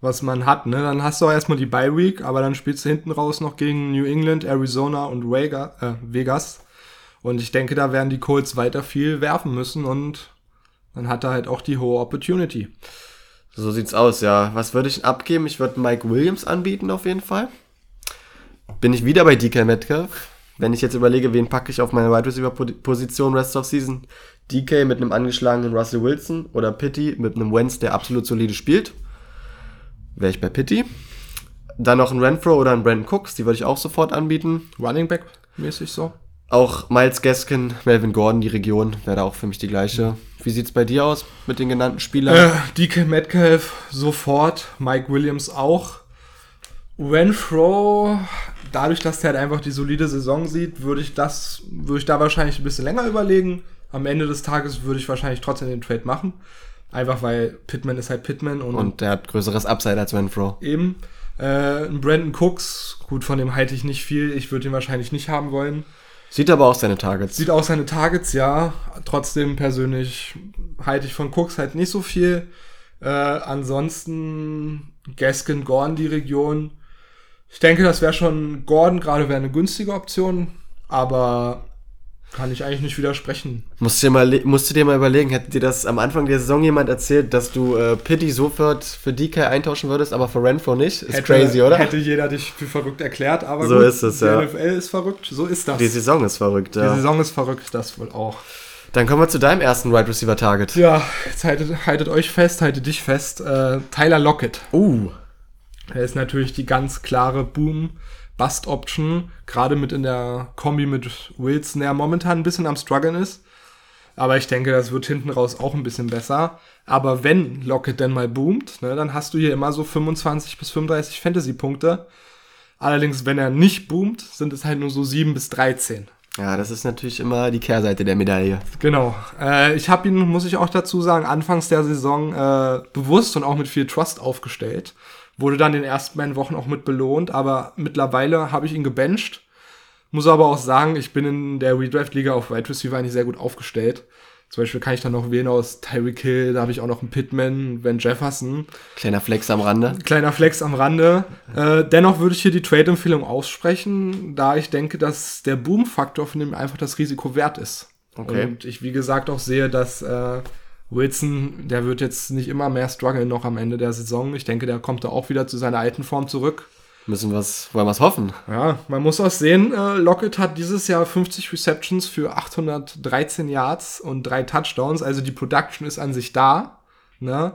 was man hat. Ne? Dann hast du auch erstmal die Bye Week, aber dann spielst du hinten raus noch gegen New England, Arizona und Vega, äh, Vegas. Und ich denke, da werden die Colts weiter viel werfen müssen und dann hat er halt auch die hohe Opportunity. So sieht's aus, ja. Was würde ich abgeben? Ich würde Mike Williams anbieten auf jeden Fall. Bin ich wieder bei DK Metcalf. Wenn ich jetzt überlege, wen packe ich auf meine Wide Receiver Position Rest of Season? DK mit einem angeschlagenen Russell Wilson oder Pitti mit einem Wentz, der absolut solide spielt wäre ich bei Pitti. Dann noch ein Renfro oder ein Brandon Cooks, die würde ich auch sofort anbieten. Running Back mäßig so. Auch Miles Gaskin, Melvin Gordon, die Region, wäre da auch für mich die gleiche. Wie sieht's bei dir aus mit den genannten Spielern? Äh, DK Metcalf sofort, Mike Williams auch. Renfro, dadurch, dass der halt einfach die solide Saison sieht, würde ich das, würde ich da wahrscheinlich ein bisschen länger überlegen. Am Ende des Tages würde ich wahrscheinlich trotzdem den Trade machen. Einfach weil Pittman ist halt Pittman. Und, und der hat größeres Upside als Renfro. Eben. Äh, Brandon Cooks, gut, von dem halte ich nicht viel. Ich würde ihn wahrscheinlich nicht haben wollen. Sieht aber auch seine Targets. Sieht auch seine Targets, ja. Trotzdem persönlich halte ich von Cooks halt nicht so viel. Äh, ansonsten Gaskin, Gordon, die Region. Ich denke, das wäre schon Gordon gerade wäre eine günstige Option, aber kann ich eigentlich nicht widersprechen. Musst du dir mal, musst du dir mal überlegen, hätte dir das am Anfang der Saison jemand erzählt, dass du äh, Pity sofort für DK eintauschen würdest, aber für Renfro nicht? Ist hätte, crazy, oder? Hätte jeder dich für verrückt erklärt, aber so gut, ist es, die ja. NFL ist verrückt, so ist das. Die Saison ist verrückt, ja. Die Saison ist verrückt, das wohl auch. Dann kommen wir zu deinem ersten Wide Receiver Target. Ja, jetzt haltet, haltet euch fest, haltet dich fest. Äh, Tyler Lockett. Uh. Er ist natürlich die ganz klare Boom-Bust-Option, gerade mit in der Kombi mit Wilson, der momentan ein bisschen am struggeln ist. Aber ich denke, das wird hinten raus auch ein bisschen besser. Aber wenn Lockett denn mal boomt, ne, dann hast du hier immer so 25 bis 35 Fantasy-Punkte. Allerdings, wenn er nicht boomt, sind es halt nur so 7 bis 13. Ja, das ist natürlich immer die Kehrseite der Medaille. Genau. Äh, ich habe ihn, muss ich auch dazu sagen, anfangs der Saison äh, bewusst und auch mit viel Trust aufgestellt. Wurde dann in den ersten beiden Wochen auch mit belohnt, aber mittlerweile habe ich ihn gebencht. Muss aber auch sagen, ich bin in der Redraft-Liga auf Wide Receiver eigentlich sehr gut aufgestellt. Zum Beispiel kann ich dann noch wählen aus Tyreek Hill, da habe ich auch noch einen Pittman, Van Jefferson. Kleiner Flex am Rande. Kleiner Flex am Rande. Äh, dennoch würde ich hier die Trade-Empfehlung aussprechen, da ich denke, dass der Boom-Faktor von dem einfach das Risiko wert ist. Okay. Und ich, wie gesagt, auch sehe, dass äh, Wilson, der wird jetzt nicht immer mehr strugglen noch am Ende der Saison. Ich denke, der kommt da auch wieder zu seiner alten Form zurück. Müssen wir's, wollen wir es hoffen. Ja, man muss auch sehen, äh, Lockett hat dieses Jahr 50 Receptions für 813 Yards und drei Touchdowns. Also die Production ist an sich da. Ne?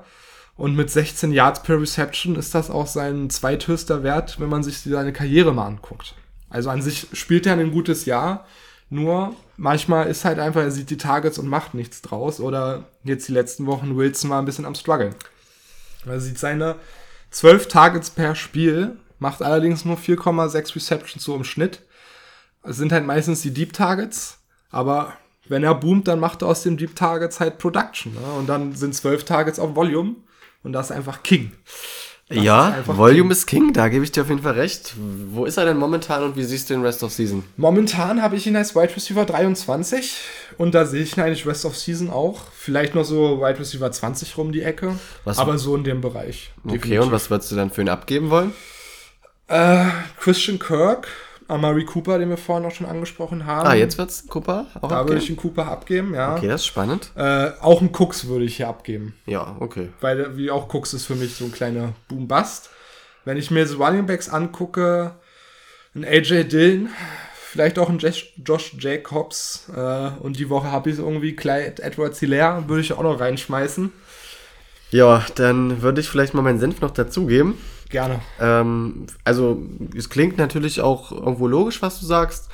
Und mit 16 Yards per Reception ist das auch sein zweithöchster Wert, wenn man sich seine Karriere mal anguckt. Also an sich spielt er ein gutes Jahr. Nur manchmal ist halt einfach, er sieht die Targets und macht nichts draus. Oder jetzt die letzten Wochen Wilson mal ein bisschen am Struggle. Er sieht seine 12 Targets per Spiel macht allerdings nur 4,6 Receptions so im Schnitt. Es sind halt meistens die Deep Targets, aber wenn er boomt, dann macht er aus den Deep Targets halt Production. Ne? Und dann sind 12 Targets auf Volume und das ist einfach King. Das ja, ist Volume King. ist King, da gebe ich dir auf jeden Fall recht. Wo ist er denn momentan und wie siehst du den Rest of Season? Momentan habe ich ihn als Wide Receiver 23 und da sehe ich ihn eigentlich Rest of Season auch. Vielleicht noch so Wide Receiver 20 rum die Ecke, Was- aber so in dem Bereich. Okay, und was würdest du dann für ihn abgeben wollen? Äh, Christian Kirk, Amari Cooper, den wir vorhin auch schon angesprochen haben. Ah, jetzt wird's Cooper auch Da würde abgeben? ich einen Cooper abgeben, ja. Okay, das ist spannend. Äh, auch einen Cooks würde ich hier abgeben. Ja, okay. Weil, wie auch Cooks ist für mich so ein kleiner Boom-Bust. Wenn ich mir jetzt Running Backs angucke, ein AJ Dillon, vielleicht auch ein Josh, Josh Jacobs äh, und die Woche habe ich irgendwie Clyde Edwards Hilaire, würde ich auch noch reinschmeißen. Ja, dann würde ich vielleicht mal meinen Senf noch dazugeben. Gerne. Ähm, also, es klingt natürlich auch irgendwo logisch, was du sagst.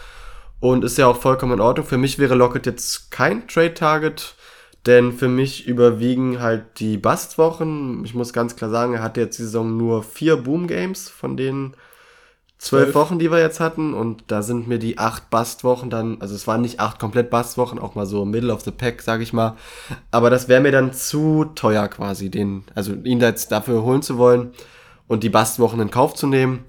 Und ist ja auch vollkommen in Ordnung. Für mich wäre Lockett jetzt kein Trade-Target, denn für mich überwiegen halt die Bust-Wochen. Ich muss ganz klar sagen, er hatte jetzt die Saison nur vier Boom-Games von den zwölf. Wochen, die wir jetzt hatten. Und da sind mir die acht Bust-Wochen dann, also es waren nicht acht komplett Bust-Wochen, auch mal so Middle of the Pack, sag ich mal. Aber das wäre mir dann zu teuer quasi, den, also ihn da jetzt dafür holen zu wollen und die Bastwochen in Kauf zu nehmen.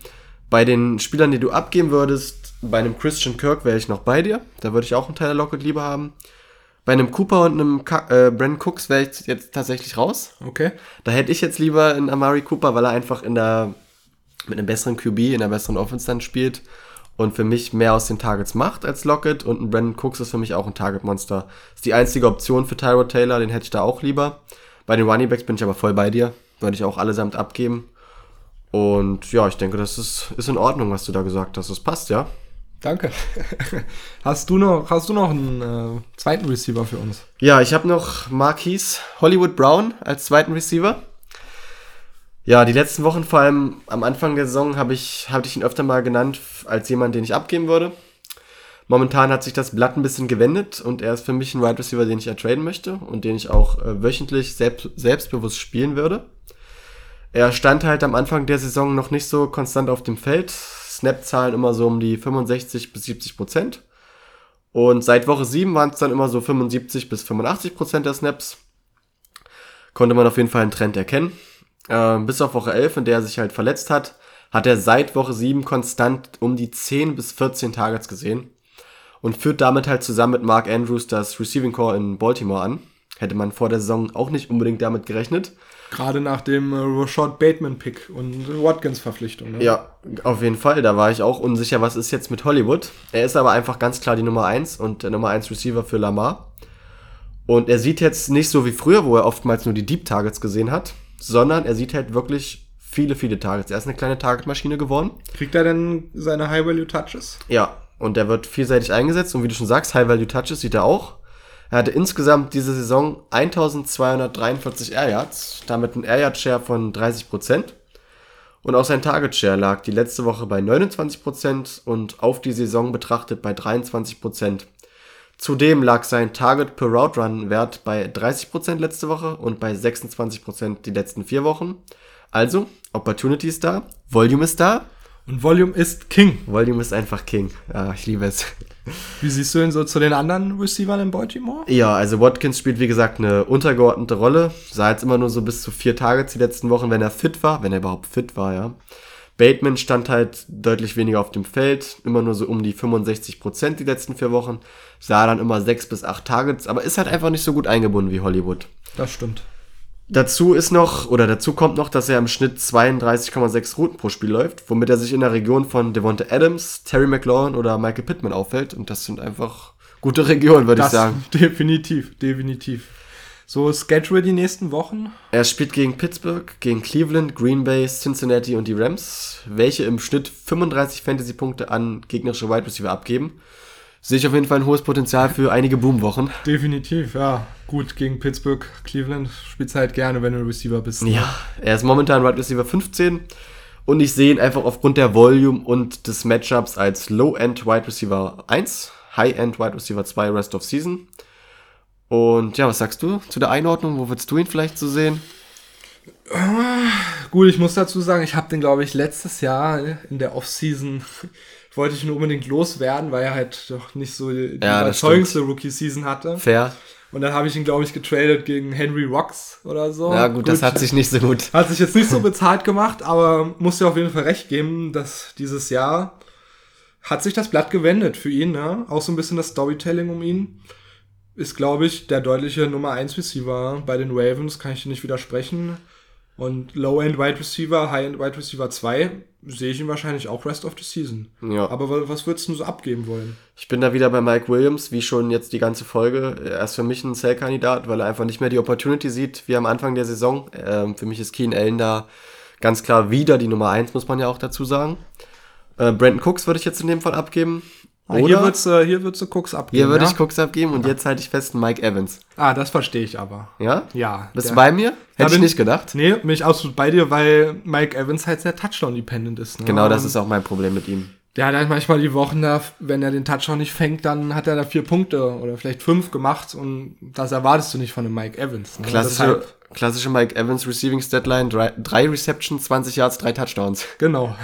Bei den Spielern, die du abgeben würdest, bei einem Christian Kirk wäre ich noch bei dir. Da würde ich auch einen Tyler Lockett lieber haben. Bei einem Cooper und einem äh, Brandon Cooks wäre ich jetzt tatsächlich raus. Okay. Da hätte ich jetzt lieber einen Amari Cooper, weil er einfach in der, mit einem besseren QB, in einer besseren Offense dann spielt und für mich mehr aus den Targets macht als Lockett. Und ein Brandon Cooks ist für mich auch ein Target-Monster. Ist die einzige Option für Tyrod Taylor, den hätte ich da auch lieber. Bei den Running Backs bin ich aber voll bei dir. Würde ich auch allesamt abgeben. Und ja, ich denke, das ist, ist in Ordnung, was du da gesagt hast. Das passt, ja. Danke. [laughs] hast du noch, hast du noch einen äh, zweiten Receiver für uns? Ja, ich habe noch Marquise Hollywood Brown als zweiten Receiver. Ja, die letzten Wochen, vor allem am Anfang der Saison, habe ich, hab ich ihn öfter mal genannt als jemand, den ich abgeben würde. Momentan hat sich das Blatt ein bisschen gewendet und er ist für mich ein Wide Receiver, den ich ertraden möchte und den ich auch äh, wöchentlich selbst, selbstbewusst spielen würde. Er stand halt am Anfang der Saison noch nicht so konstant auf dem Feld. Snap-Zahlen immer so um die 65 bis 70 Prozent. Und seit Woche 7 waren es dann immer so 75 bis 85 Prozent der Snaps. Konnte man auf jeden Fall einen Trend erkennen. Ähm, bis auf Woche 11, in der er sich halt verletzt hat, hat er seit Woche 7 konstant um die 10 bis 14 Targets gesehen. Und führt damit halt zusammen mit Mark Andrews das Receiving Core in Baltimore an. Hätte man vor der Saison auch nicht unbedingt damit gerechnet. Gerade nach dem äh, Rashad Bateman-Pick und Watkins-Verpflichtung. Ne? Ja, auf jeden Fall. Da war ich auch unsicher, was ist jetzt mit Hollywood. Er ist aber einfach ganz klar die Nummer 1 und der Nummer 1 Receiver für Lamar. Und er sieht jetzt nicht so wie früher, wo er oftmals nur die Deep Targets gesehen hat, sondern er sieht halt wirklich viele, viele Targets. Er ist eine kleine Targetmaschine geworden. Kriegt er denn seine High-Value-Touches? Ja, und der wird vielseitig eingesetzt und wie du schon sagst, High-Value-Touches sieht er auch. Er hatte insgesamt diese Saison 1243 Air Yards, damit ein Air Yard Share von 30%. Und auch sein Target Share lag die letzte Woche bei 29% und auf die Saison betrachtet bei 23%. Zudem lag sein Target per Route Run Wert bei 30% letzte Woche und bei 26% die letzten vier Wochen. Also, Opportunity ist da, Volume ist da. Und Volume ist King. Volume ist einfach King. Ja, ich liebe es. Wie siehst du ihn so zu den anderen Receivern in Baltimore? Ja, also Watkins spielt wie gesagt eine untergeordnete Rolle. Sah jetzt immer nur so bis zu vier Targets die letzten Wochen, wenn er fit war, wenn er überhaupt fit war, ja. Bateman stand halt deutlich weniger auf dem Feld, immer nur so um die 65 Prozent die letzten vier Wochen. Sah dann immer sechs bis acht Targets, aber ist halt einfach nicht so gut eingebunden wie Hollywood. Das stimmt. Dazu ist noch, oder dazu kommt noch, dass er im Schnitt 32,6 Routen pro Spiel läuft, womit er sich in der Region von Devonta Adams, Terry McLaurin oder Michael Pittman auffällt. Und das sind einfach gute Regionen, würde ich sagen. [laughs] Definitiv, definitiv. So, Schedule die nächsten Wochen? Er spielt gegen Pittsburgh, gegen Cleveland, Green Bay, Cincinnati und die Rams, welche im Schnitt 35 Fantasy-Punkte an gegnerische Wide Receiver abgeben. Sehe ich auf jeden Fall ein hohes Potenzial für einige Boomwochen. Definitiv, ja. Gut, gegen Pittsburgh, Cleveland spielst halt gerne, wenn du Receiver bist. Ne? Ja, er ist momentan Wide Receiver 15 und ich sehe ihn einfach aufgrund der Volume und des Matchups als Low-End Wide Receiver 1, High-End Wide Receiver 2 Rest of Season. Und ja, was sagst du zu der Einordnung? Wo würdest du ihn vielleicht so sehen? Gut, ich muss dazu sagen, ich habe den, glaube ich, letztes Jahr in der Offseason wollte ich nur unbedingt loswerden, weil er halt doch nicht so die ja, überzeugendste Rookie-Season hatte. Fair. Und dann habe ich ihn, glaube ich, getradet gegen Henry Rocks oder so. Ja, gut, gut, das hat sich nicht so gut. Hat sich jetzt nicht so bezahlt gemacht, aber muss dir auf jeden Fall recht geben, dass dieses Jahr hat sich das Blatt gewendet für ihn, ne? Auch so ein bisschen das Storytelling um ihn. Ist, glaube ich, der deutliche Nummer 1 Receiver bei den Ravens, kann ich dir nicht widersprechen. Und Low-End Wide Receiver, High-End Wide Receiver 2 sehe ich ihn wahrscheinlich auch Rest of the Season. Ja. Aber was würdest du so abgeben wollen? Ich bin da wieder bei Mike Williams, wie schon jetzt die ganze Folge. Er ist für mich ein Sell-Kandidat, weil er einfach nicht mehr die Opportunity sieht, wie am Anfang der Saison. Ähm, für mich ist Keen Allen da ganz klar wieder die Nummer 1, muss man ja auch dazu sagen. Äh, Brandon Cooks würde ich jetzt in dem Fall abgeben. Ah, Oder hier würdest du, hier würdest du Cooks abgeben. Hier würde ja? ich Cooks abgeben und ja. jetzt halte ich fest Mike Evans. Ah, das verstehe ich aber. Ja? Ja. Bist du bei mir? Hätte ich nicht gedacht. Nee, bin ich absolut bei dir, weil Mike Evans halt sehr Touchdown-dependent ist. Ne? Genau, das ist auch mein Problem mit ihm. Der hat halt manchmal die Wochen da, wenn er den Touchdown nicht fängt, dann hat er da vier Punkte oder vielleicht fünf gemacht und das erwartest du nicht von einem Mike Evans. Ne? Klassische, Klassische Mike Evans Receiving Statline, drei, drei Receptions, 20 Yards, drei Touchdowns. [laughs] Genau.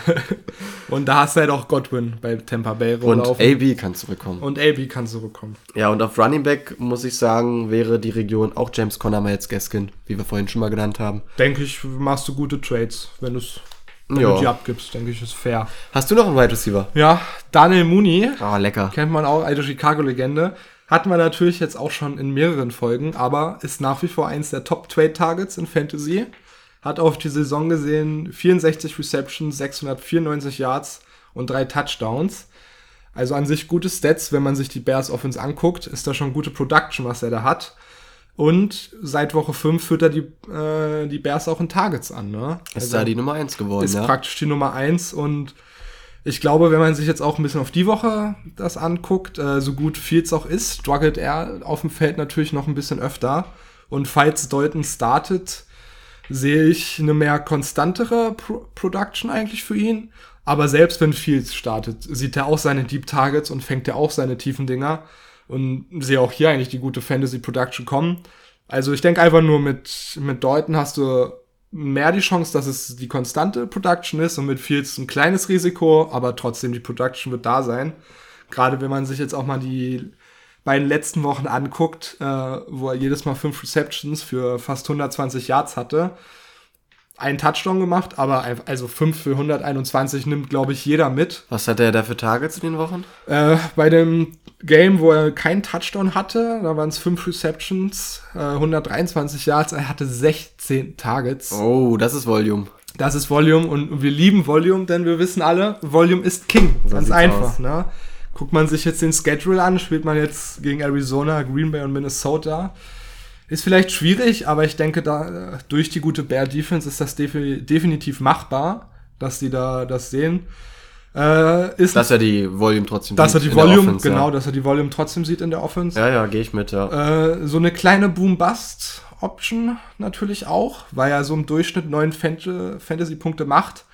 und da hast du halt auch Godwin bei Tampa Bay rumlaufen. Und AB kann zurückkommen. Und AB kann zurückkommen. Ja, und auf Running Back, muss ich sagen, wäre die Region auch James Conner, Miles Gaskin, wie wir vorhin schon mal genannt haben. Denke ich, machst du gute Trades, wenn du es wenn du die abgibst, denke ich, ist fair. Hast du noch einen Wide Receiver? Ja, Daniel Mooney. Ah, oh, lecker. Kennt man auch, alte Chicago-Legende. Hatten wir natürlich jetzt auch schon in mehreren Folgen, aber ist nach wie vor eins der Top-Trade-Targets in Fantasy. Hat auf die Saison gesehen 64 Receptions, 694 Yards und drei Touchdowns. Also an sich gute Stats, wenn man sich die Bears Offense anguckt, ist da schon gute Production, was er da hat. Und seit Woche 5 führt er die, äh, die Bears auch in Targets an. Ne? Ist also da die Nummer 1 geworden, ist ja. praktisch die Nummer 1 und ich glaube, wenn man sich jetzt auch ein bisschen auf die Woche das anguckt, äh, so gut Fields auch ist, struggelt er auf dem Feld natürlich noch ein bisschen öfter. Und falls Dalton startet, sehe ich eine mehr konstantere Pro Production eigentlich für ihn. Aber selbst wenn Fields startet, sieht er auch seine Deep Targets und fängt er auch seine tiefen Dinger. Und sehe auch hier eigentlich die gute Fantasy Production kommen. Also ich denke einfach nur mit, mit Dalton hast du mehr die Chance, dass es die konstante Production ist und mit Fields ein kleines Risiko, aber trotzdem die Production wird da sein. Gerade wenn man sich jetzt auch mal die beiden letzten Wochen anguckt, äh, wo er jedes Mal fünf Receptions für fast 120 Yards hatte einen Touchdown gemacht, aber also 5 für 121 nimmt, glaube ich, jeder mit. Was hat er da für Targets in den Wochen? Äh, bei dem Game, wo er keinen Touchdown hatte, da waren es 5 Receptions, äh, 123 Yards, er hatte 16 Targets. Oh, das ist Volume. Das ist Volume und wir lieben Volume, denn wir wissen alle, Volume ist King. So Ganz einfach, aus. ne? Guckt man sich jetzt den Schedule an, spielt man jetzt gegen Arizona, Green Bay und Minnesota ist vielleicht schwierig, aber ich denke, da durch die gute Bear Defense ist das definitiv machbar, dass die da das sehen. Äh, ist Dass er die Volume trotzdem dass er sieht die in der Volume, Offense, genau, Ja, dass er die Volume trotzdem sieht in der Offense. ja, ja gehe ich mit, ja. Äh, so eine kleine Boom-Bust-Option natürlich auch, weil er so im Durchschnitt neun Fant- Fantasy-Punkte macht.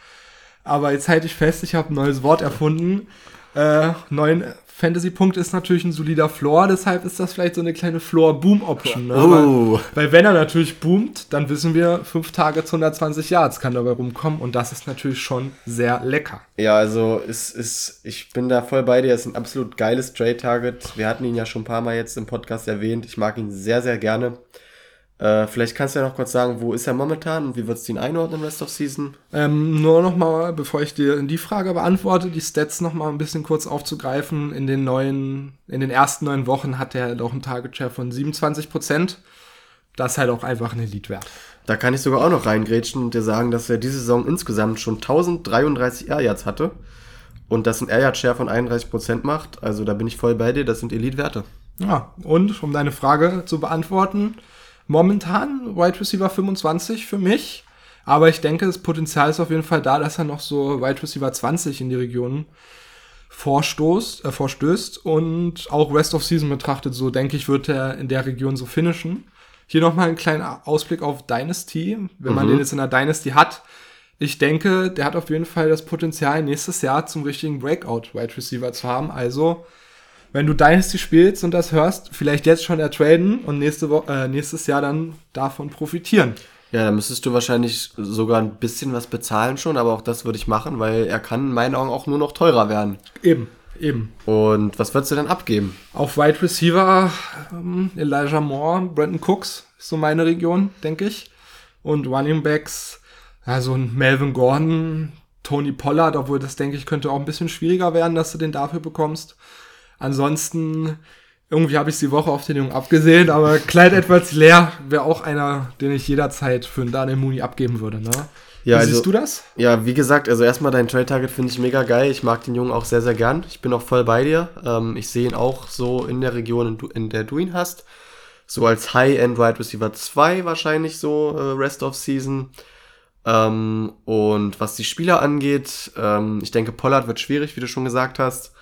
Aber jetzt halte ich fest, ich habe ein neues Wort erfunden. Äh, neun Fantasy-Punkte ist natürlich ein solider Floor, deshalb ist das vielleicht so eine kleine Floor-Boom-Option. Ne? Oh. Weil, weil wenn er natürlich boomt, dann wissen wir, fünf Tage zu 120 Yards kann dabei rumkommen und das ist natürlich schon sehr lecker. Ja, also es ist, ich bin da voll bei dir. Es ist ein absolut geiles Trade-Target. Wir hatten ihn ja schon ein paar Mal jetzt im Podcast erwähnt. Ich mag ihn sehr, sehr gerne. Äh, vielleicht kannst du ja noch kurz sagen, wo ist er momentan und wie würdest du ihn einordnen, Rest of Season? Ähm, nur noch mal, bevor ich dir die Frage beantworte, die Stats noch mal ein bisschen kurz aufzugreifen. In den neuen, in den ersten neun Wochen hat er doch einen Target Share von 27 Prozent. Das ist halt auch einfach ein Elite-Wert. Da kann ich sogar auch noch reingrätschen und dir sagen, dass er diese Saison insgesamt schon 1033 Air Yards hatte und das ein Air Yard Share von 31% macht. Also da bin ich voll bei dir, das sind Elite-Werte. Ja, und um deine Frage zu beantworten, momentan Wide Receiver 25 für mich. Aber ich denke, das Potenzial ist auf jeden Fall da, dass er noch so Wide Receiver 20 in die Region vorstoßt, äh, vorstößt und auch Rest of Season betrachtet, so denke ich, wird er in der Region so finishen. Hier nochmal ein kleiner Ausblick auf Dynasty, wenn man Mhm. den jetzt in der Dynasty hat. Ich denke, der hat auf jeden Fall das Potenzial, nächstes Jahr zum richtigen Breakout-Wide Receiver zu haben. Also, wenn du Dynasty spielst und das hörst, vielleicht jetzt schon ertraden und nächste Wo äh, nächstes Jahr dann davon profitieren. Ja, da müsstest du wahrscheinlich sogar ein bisschen was bezahlen schon, aber auch das würde ich machen, weil er kann in meinen Augen auch nur noch teurer werden. Eben, eben. Und was würdest du denn abgeben? Auf Wide Receiver ähm, Elijah Moore, Brandon Cooks ist so meine Region, denke ich. Und Running Backs, ja, so ein Melvin Gordon, Tony Pollard, obwohl das, denke ich, könnte auch ein bisschen schwieriger werden, dass du den dafür bekommst. Ansonsten, irgendwie habe ich die Woche auf den Jungen abgesehen, aber Clyde Edwards leer wäre auch einer, den ich jederzeit für einen Daniel Mooney abgeben würde. Ne? Ja, Wie also- siehst du das? Ja, wie gesagt, also erstmal dein Trade-Target finde ich mega geil. Ich mag den Jungen auch sehr, sehr gern. Ich bin auch voll bei dir. Ähm, ich sehe ihn auch so in der Region, in, der du ihn hast. So als High-End Wide Receiver 2 wahrscheinlich so äh, Rest of Season. Ähm, und was die Spieler angeht, ähm, ich denke, Pollard wird schwierig, wie du schon gesagt hast.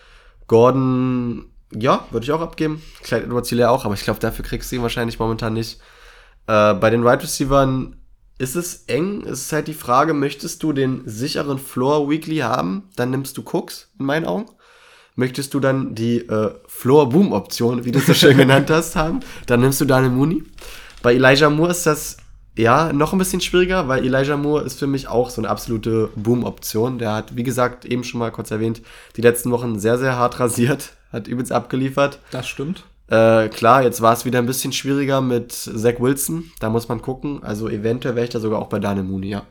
Gordon, ja, würde ich auch abgeben. Clyde Edwards Hilaire auch, aber ich glaube, dafür kriegst du ihn wahrscheinlich momentan nicht. Äh, bei den Wide Receivern ist es eng. Es ist halt die Frage, möchtest du den sicheren Floor Weekly haben? Dann nimmst du Cooks, in meinen Augen. Möchtest du dann die äh, Floor Boom Option, wie du es so schön [laughs] genannt hast, haben? Dann nimmst du Daniel Mooney. Bei Elijah Moore ist das ja noch ein bisschen schwieriger, weil Elijah Moore ist für mich auch so eine absolute Boom-Option. Der hat, wie gesagt, eben schon mal kurz erwähnt, die letzten Wochen sehr, sehr hart rasiert, [laughs] hat übelst abgeliefert. Das stimmt. Äh, klar, jetzt war es wieder ein bisschen schwieriger mit Zach Wilson. Da muss man gucken. Also eventuell wäre ich da sogar auch bei Daniel Mooney, ja.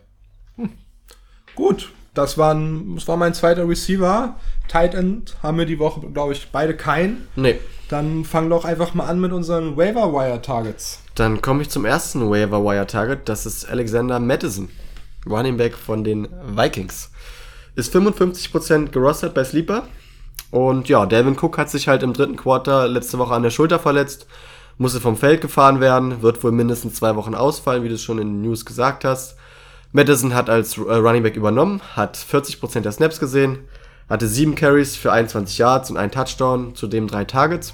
Gut, das, waren, das war mein zweiter Receiver. Tight End haben wir die Woche, glaube ich, beide keinen. Nee. Dann fang doch einfach mal an mit unseren Waiver Wire Targets. Dann komme ich zum ersten Waiver Wire Target. Das ist Alexander Madison, Running Back von den Vikings. Ist 55% gerostet bei Sleeper. Und ja, Delvin Cook hat sich halt im dritten Quarter letzte Woche an der Schulter verletzt. Musste vom Feld gefahren werden. Wird wohl mindestens zwei Wochen ausfallen, wie du es schon in den News gesagt hast. Madison hat als äh, Running Back übernommen, hat 40% der Snaps gesehen, hatte 7 Carries für 21 Yards und einen Touchdown, zudem drei Targets.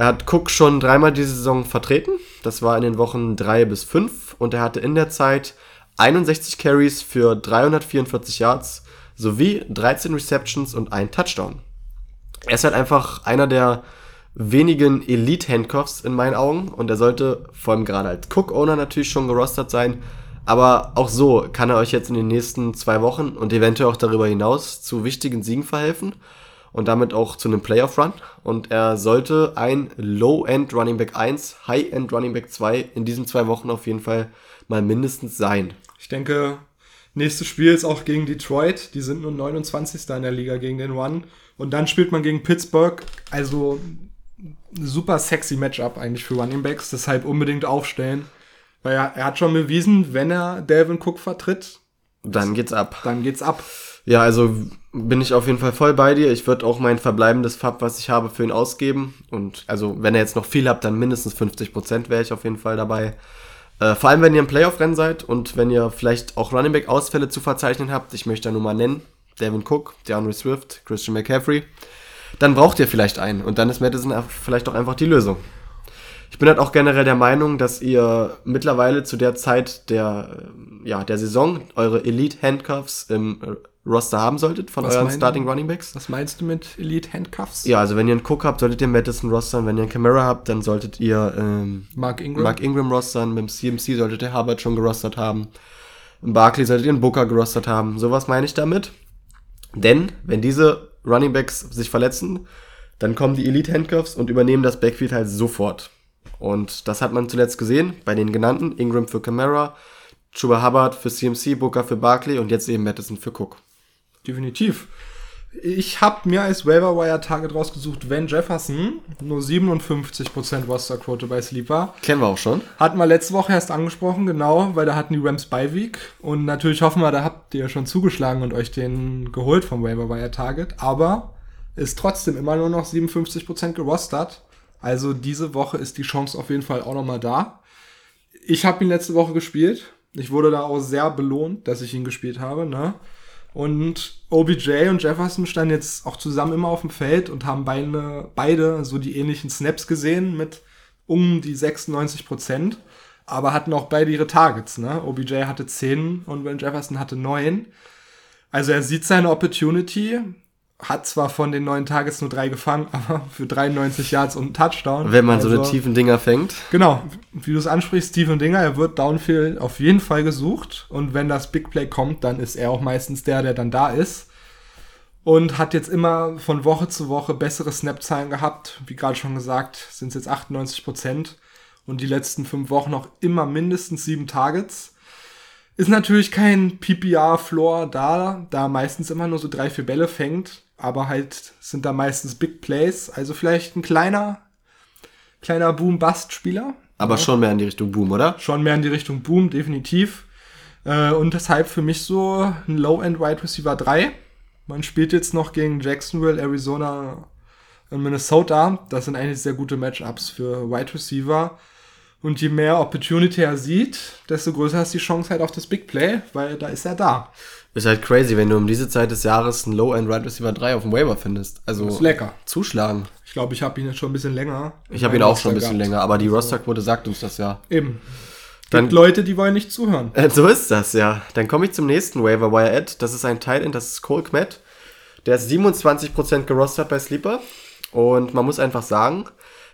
Er hat Cook schon dreimal diese Saison vertreten. Das war in den Wochen 3 bis 5 und er hatte in der Zeit 61 Carries für 344 Yards sowie 13 Receptions und einen Touchdown. Er ist halt einfach einer der wenigen Elite-Handcuffs in meinen Augen und er sollte vor allem gerade als Cook-Owner natürlich schon gerostert sein. Aber auch so kann er euch jetzt in den nächsten zwei Wochen und eventuell auch darüber hinaus zu wichtigen Siegen verhelfen und damit auch zu einem Playoff-Run. Und er sollte ein Low-End Running Back 1, High-End Running Back 2 in diesen zwei Wochen auf jeden Fall mal mindestens sein. Ich denke, nächstes Spiel ist auch gegen Detroit. Die sind nur 29. in der Liga gegen den One. Und dann spielt man gegen Pittsburgh. Also super sexy Matchup eigentlich für Running Backs. Deshalb unbedingt aufstellen. Weil er, er hat schon bewiesen, wenn er Delvin Cook vertritt, Dann geht's ab. dann geht's ab. Ja, also bin ich auf jeden Fall voll bei dir. Ich würde auch mein verbleibendes Fab, was ich habe, für ihn ausgeben. Und also, wenn ihr jetzt noch viel habt, dann mindestens 50% wäre ich auf jeden Fall dabei. Äh, vor allem, wenn ihr im Playoff-Rennen seid und wenn ihr vielleicht auch Running Back-Ausfälle zu verzeichnen habt. Ich möchte da nur mal nennen. Devin Cook, DeAndre Swift, Christian McCaffrey, dann braucht ihr vielleicht einen. Und dann ist Madison vielleicht auch einfach die Lösung. Ich bin halt auch generell der Meinung, dass ihr mittlerweile zu der Zeit der, ja, der Saison eure Elite Handcuffs im Roster haben solltet von Was euren meinen- Starting Running Backs. Was meinst du mit Elite Handcuffs? Ja, also wenn ihr einen Cook habt, solltet ihr Madison rostern. Wenn ihr einen Camara habt, dann solltet ihr ähm, Mark Ingram. Mark Ingram rostern. Mit dem CMC solltet ihr Hubbard schon gerostert haben. Im Barkley solltet ihr einen Booker gerostert haben. Sowas meine ich damit. Denn wenn diese Running Backs sich verletzen, dann kommen die Elite Handcuffs und übernehmen das Backfield halt sofort. Und das hat man zuletzt gesehen bei den genannten. Ingram für Camara, Chuba Hubbard für CMC, Booker für Barkley und jetzt eben Madison für Cook. Definitiv. Ich habe mir als Waiver Wire Target rausgesucht, Van Jefferson, nur 57% Rosterquote bei Sleeper. Kennen wir auch schon. Hatten wir letzte Woche erst angesprochen, genau, weil da hatten die Rams Bye Week. Und natürlich hoffen wir, da habt ihr schon zugeschlagen und euch den geholt vom Waiver Wire Target. Aber ist trotzdem immer nur noch 57% gerostert. Also diese Woche ist die Chance auf jeden Fall auch nochmal da. Ich habe ihn letzte Woche gespielt. Ich wurde da auch sehr belohnt, dass ich ihn gespielt habe. Ne? Und OBJ und Jefferson standen jetzt auch zusammen immer auf dem Feld und haben beide, beide so die ähnlichen Snaps gesehen mit um die 96 Prozent, aber hatten auch beide ihre Targets. Ne? OBJ hatte 10 und Van Jefferson hatte 9. Also er sieht seine Opportunity, hat zwar von den neun Targets nur drei gefangen, [laughs] aber für 93 Yards und einen Touchdown. Wenn man so Also- eine tiefen Dinger fängt. Genau, wie du es ansprichst, Steven Dinger, er wird Downfield auf jeden Fall gesucht. Und wenn das Big Play kommt, dann ist er auch meistens der, der dann da ist. Und hat jetzt immer von Woche zu Woche bessere Snap-Zahlen gehabt. Wie gerade schon gesagt, sind es jetzt 98 Prozent. Und die letzten fünf Wochen noch immer mindestens sieben Targets. Ist natürlich kein PPR-Floor da, da meistens immer nur so drei, vier Bälle fängt. Aber halt sind da meistens Big Plays. Also vielleicht ein kleiner, kleiner Boom-Bust-Spieler. Aber schon mehr in die Richtung Boom, oder? Schon mehr in die Richtung Boom, definitiv. Äh, und deshalb für mich so ein Low-End Wide Receiver 3. Man spielt jetzt noch gegen Jacksonville, Arizona und Minnesota. Das sind eigentlich sehr gute Matchups für Wide Receiver. Und je mehr Opportunity er sieht, desto größer ist die Chance halt auf das Big Play, weil da ist er da. Ist halt crazy, wenn du um diese Zeit des Jahres einen Low-End Right Receiver 3 auf dem Waiver findest. Also ist lecker. zuschlagen. Ich glaube, ich habe ihn jetzt schon ein bisschen länger. Ich habe ihn auch schon ein bisschen gehabt. länger, aber die Rosterquote sagt uns das ja. Eben. Dann- Gibt Leute, die wollen nicht zuhören. Äh, [laughs] so ist das, ja. Dann komme ich zum nächsten Waiver Wire Ad. Das ist ein Tight End, das ist Cole Kmet. Der ist 27% gerostert bei Sleeper. Und man muss einfach sagen,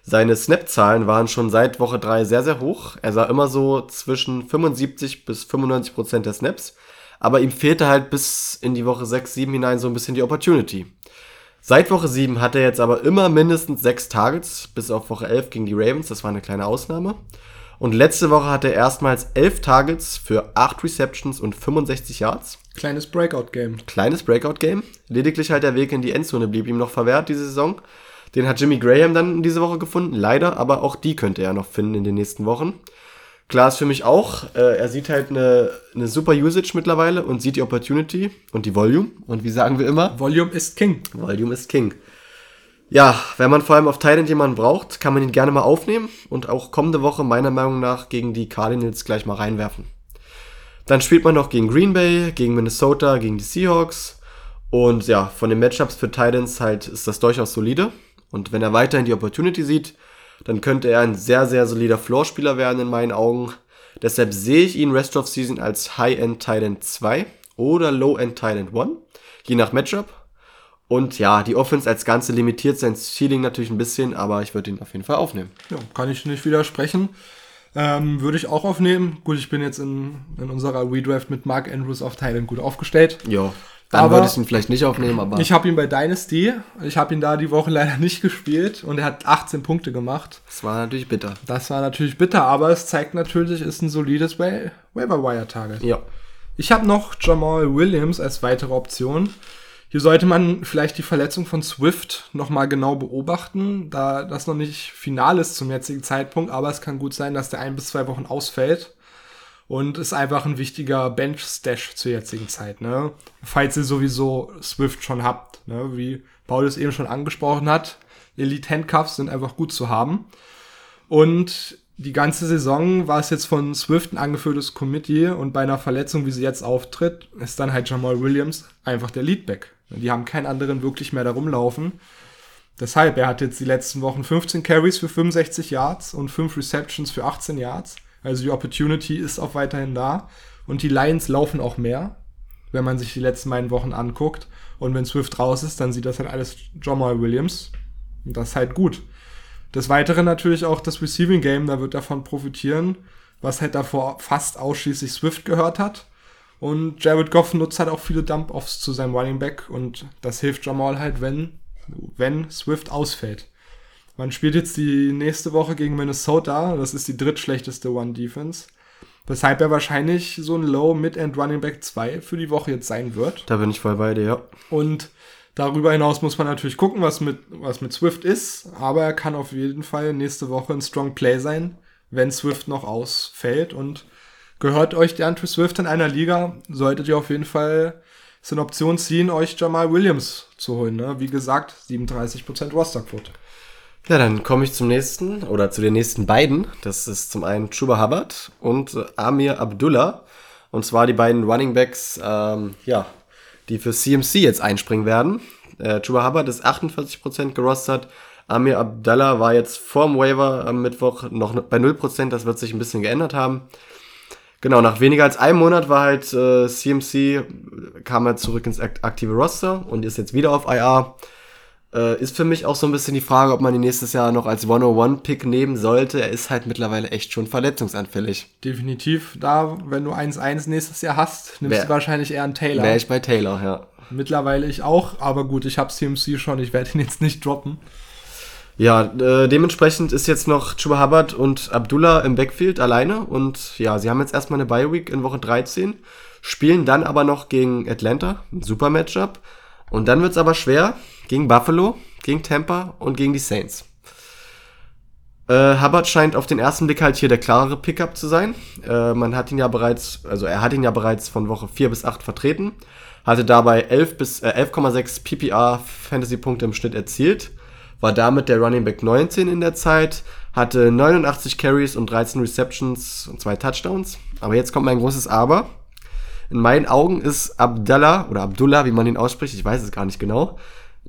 seine Snap-Zahlen waren schon seit Woche 3 sehr, sehr hoch. Er sah immer so zwischen 75 bis 95% der Snaps. Aber ihm fehlte halt bis in die Woche 6, 7 hinein so ein bisschen die Opportunity. Seit Woche 7 hat er jetzt aber immer mindestens 6 Targets, bis auf Woche 11 gegen die Ravens. Das war eine kleine Ausnahme. Und letzte Woche hatte er erstmals 11 Targets für 8 Receptions und 65 Yards. Kleines Breakout-Game. Kleines Breakout-Game. Lediglich halt der Weg in die Endzone blieb ihm noch verwehrt diese Saison. Den hat Jimmy Graham dann diese Woche gefunden, leider, aber auch die könnte er noch finden in den nächsten Wochen. Klar ist für mich auch, äh, er sieht halt eine, eine super Usage mittlerweile und sieht die Opportunity und die Volume. Und wie sagen wir immer? Volume ist King. Volume ist King. Ja, wenn man vor allem auf Thailand jemanden braucht, kann man ihn gerne mal aufnehmen und auch kommende Woche meiner Meinung nach gegen die Cardinals gleich mal reinwerfen. Dann spielt man noch gegen Green Bay, gegen Minnesota, gegen die Seahawks. Und ja, von den Matchups für Titans halt ist das durchaus solide. Und wenn er weiterhin die Opportunity sieht, dann könnte er ein sehr, sehr solider Floor-Spieler werden in meinen Augen. Deshalb sehe ich ihn Rest of Season als High-End Titan 2 oder Low-End Titan 1, je nach Matchup. Und ja, die Offense als Ganze limitiert sein Ceiling natürlich ein bisschen, aber ich würde ihn auf jeden Fall aufnehmen. Ja, kann ich nicht widersprechen. Ähm, würde ich auch aufnehmen. Gut, ich bin jetzt in, in unserer Redraft mit Mark Andrews auf Thailand gut aufgestellt. Ja, dann Aber- würde ich ihn vielleicht nicht aufnehmen, aber Ich habe ihn bei Dynasty. Ich habe ihn da die Woche [laughs] leider nicht gespielt und er hat 18 Punkte gemacht. es war natürlich bitter. Das war natürlich bitter, aber es zeigt natürlich, ist ein solides Wa Waiver Wire Target. Ja. Ich habe noch Jamal Williams als weitere Option. Hier sollte man vielleicht die Verletzung von Swift nochmal genau beobachten, da das noch nicht final ist zum jetzigen Zeitpunkt, aber es kann gut sein, dass der ein bis zwei Wochen ausfällt. Und ist einfach ein wichtiger Bench-Stash zur jetzigen Zeit, ne? Falls ihr sowieso Swift schon habt, ne? Wie Paul es eben schon angesprochen hat. Elite Handcuffs sind einfach gut zu haben. Und die ganze Saison war es jetzt von Swift ein angeführtes Committee und bei einer Verletzung, wie sie jetzt auftritt, ist dann halt Jamal Williams einfach der Leadback. Die haben keinen anderen wirklich mehr da rumlaufen. Deshalb, er hat jetzt die letzten Wochen 15 Carries für 65 Yards und 5 Receptions für 18 Yards. Also die Opportunity ist auch weiterhin da. Und die Lions laufen auch mehr, wenn man sich die letzten beiden Wochen anguckt. Und wenn Swift raus ist, dann sieht das halt alles Jamal Williams. Und das ist halt gut. Des Weiteren natürlich auch das Receiving Game, da wird davon profitieren, was halt davor fast ausschließlich Swift gehört hat. Und Jared Goff nutzt halt auch viele Dump-Offs zu seinem Running Back und das hilft Jamal halt, wenn, wenn Swift ausfällt. Man spielt jetzt die nächste Woche gegen Minnesota, das ist die drittschlechteste One-Defense. Weshalb er wahrscheinlich so ein Low Mid-End Running Back 2 für die Woche jetzt sein wird. Da bin ich voll bei dir, ja. Und Darüber hinaus muss man natürlich gucken, was mit, was mit Swift ist, aber er kann auf jeden Fall nächste Woche ein Strong Play sein, wenn Swift noch ausfällt. Und gehört euch der Andrew Swift in einer Liga, solltet ihr auf jeden Fall es in Option ziehen, euch Jamal Williams zu holen. Ne? Wie gesagt, 37% Rosterquote. Ja, dann komme ich zum nächsten oder zu den nächsten beiden. Das ist zum einen Chuba Hubbard und Amir Abdullah. Und zwar die beiden Running Backs, ähm, ja, die für CMC jetzt einspringen werden. Äh, Chuba Hubbard ist 48% gerostert. Amir Abdallah war jetzt vorm Waiver am Mittwoch noch bei 0%, das wird sich ein bisschen geändert haben. Genau, nach weniger als einem Monat war halt äh, CMC, kam er zurück ins aktive Roster und ist jetzt wieder auf IR. Äh, ist für mich auch so ein bisschen die Frage, ob man ihn nächstes Jahr noch als 101-Pick nehmen sollte. Er ist halt mittlerweile echt schon verletzungsanfällig. Definitiv. Da, wenn du 1-1 nächstes Jahr hast, nimmst wär, du wahrscheinlich eher einen Taylor. Wäre ich bei Taylor, ja. Mittlerweile ich auch, aber gut, ich habe CMC schon, ich werde ihn jetzt nicht droppen. Ja, äh, dementsprechend ist jetzt noch Chuba Hubbard und Abdullah im Backfield alleine und ja, sie haben jetzt erstmal eine Bye Week in Woche 13, spielen dann aber noch gegen Atlanta, ein super Matchup. Und dann wird es aber schwer gegen Buffalo, gegen Tampa und gegen die Saints. Äh, Hubbard scheint auf den ersten Blick halt hier der klarere Pickup zu sein. Äh, man hat ihn ja bereits, also er hat ihn ja bereits von Woche 4 bis 8 vertreten, hatte dabei 11 bis äh, 11,6 PPR Fantasy Punkte im Schnitt erzielt, war damit der Running Back 19 in der Zeit, hatte 89 Carries und 13 Receptions und zwei Touchdowns. Aber jetzt kommt mein großes Aber. In meinen Augen ist Abdallah oder Abdullah, wie man ihn ausspricht, ich weiß es gar nicht genau,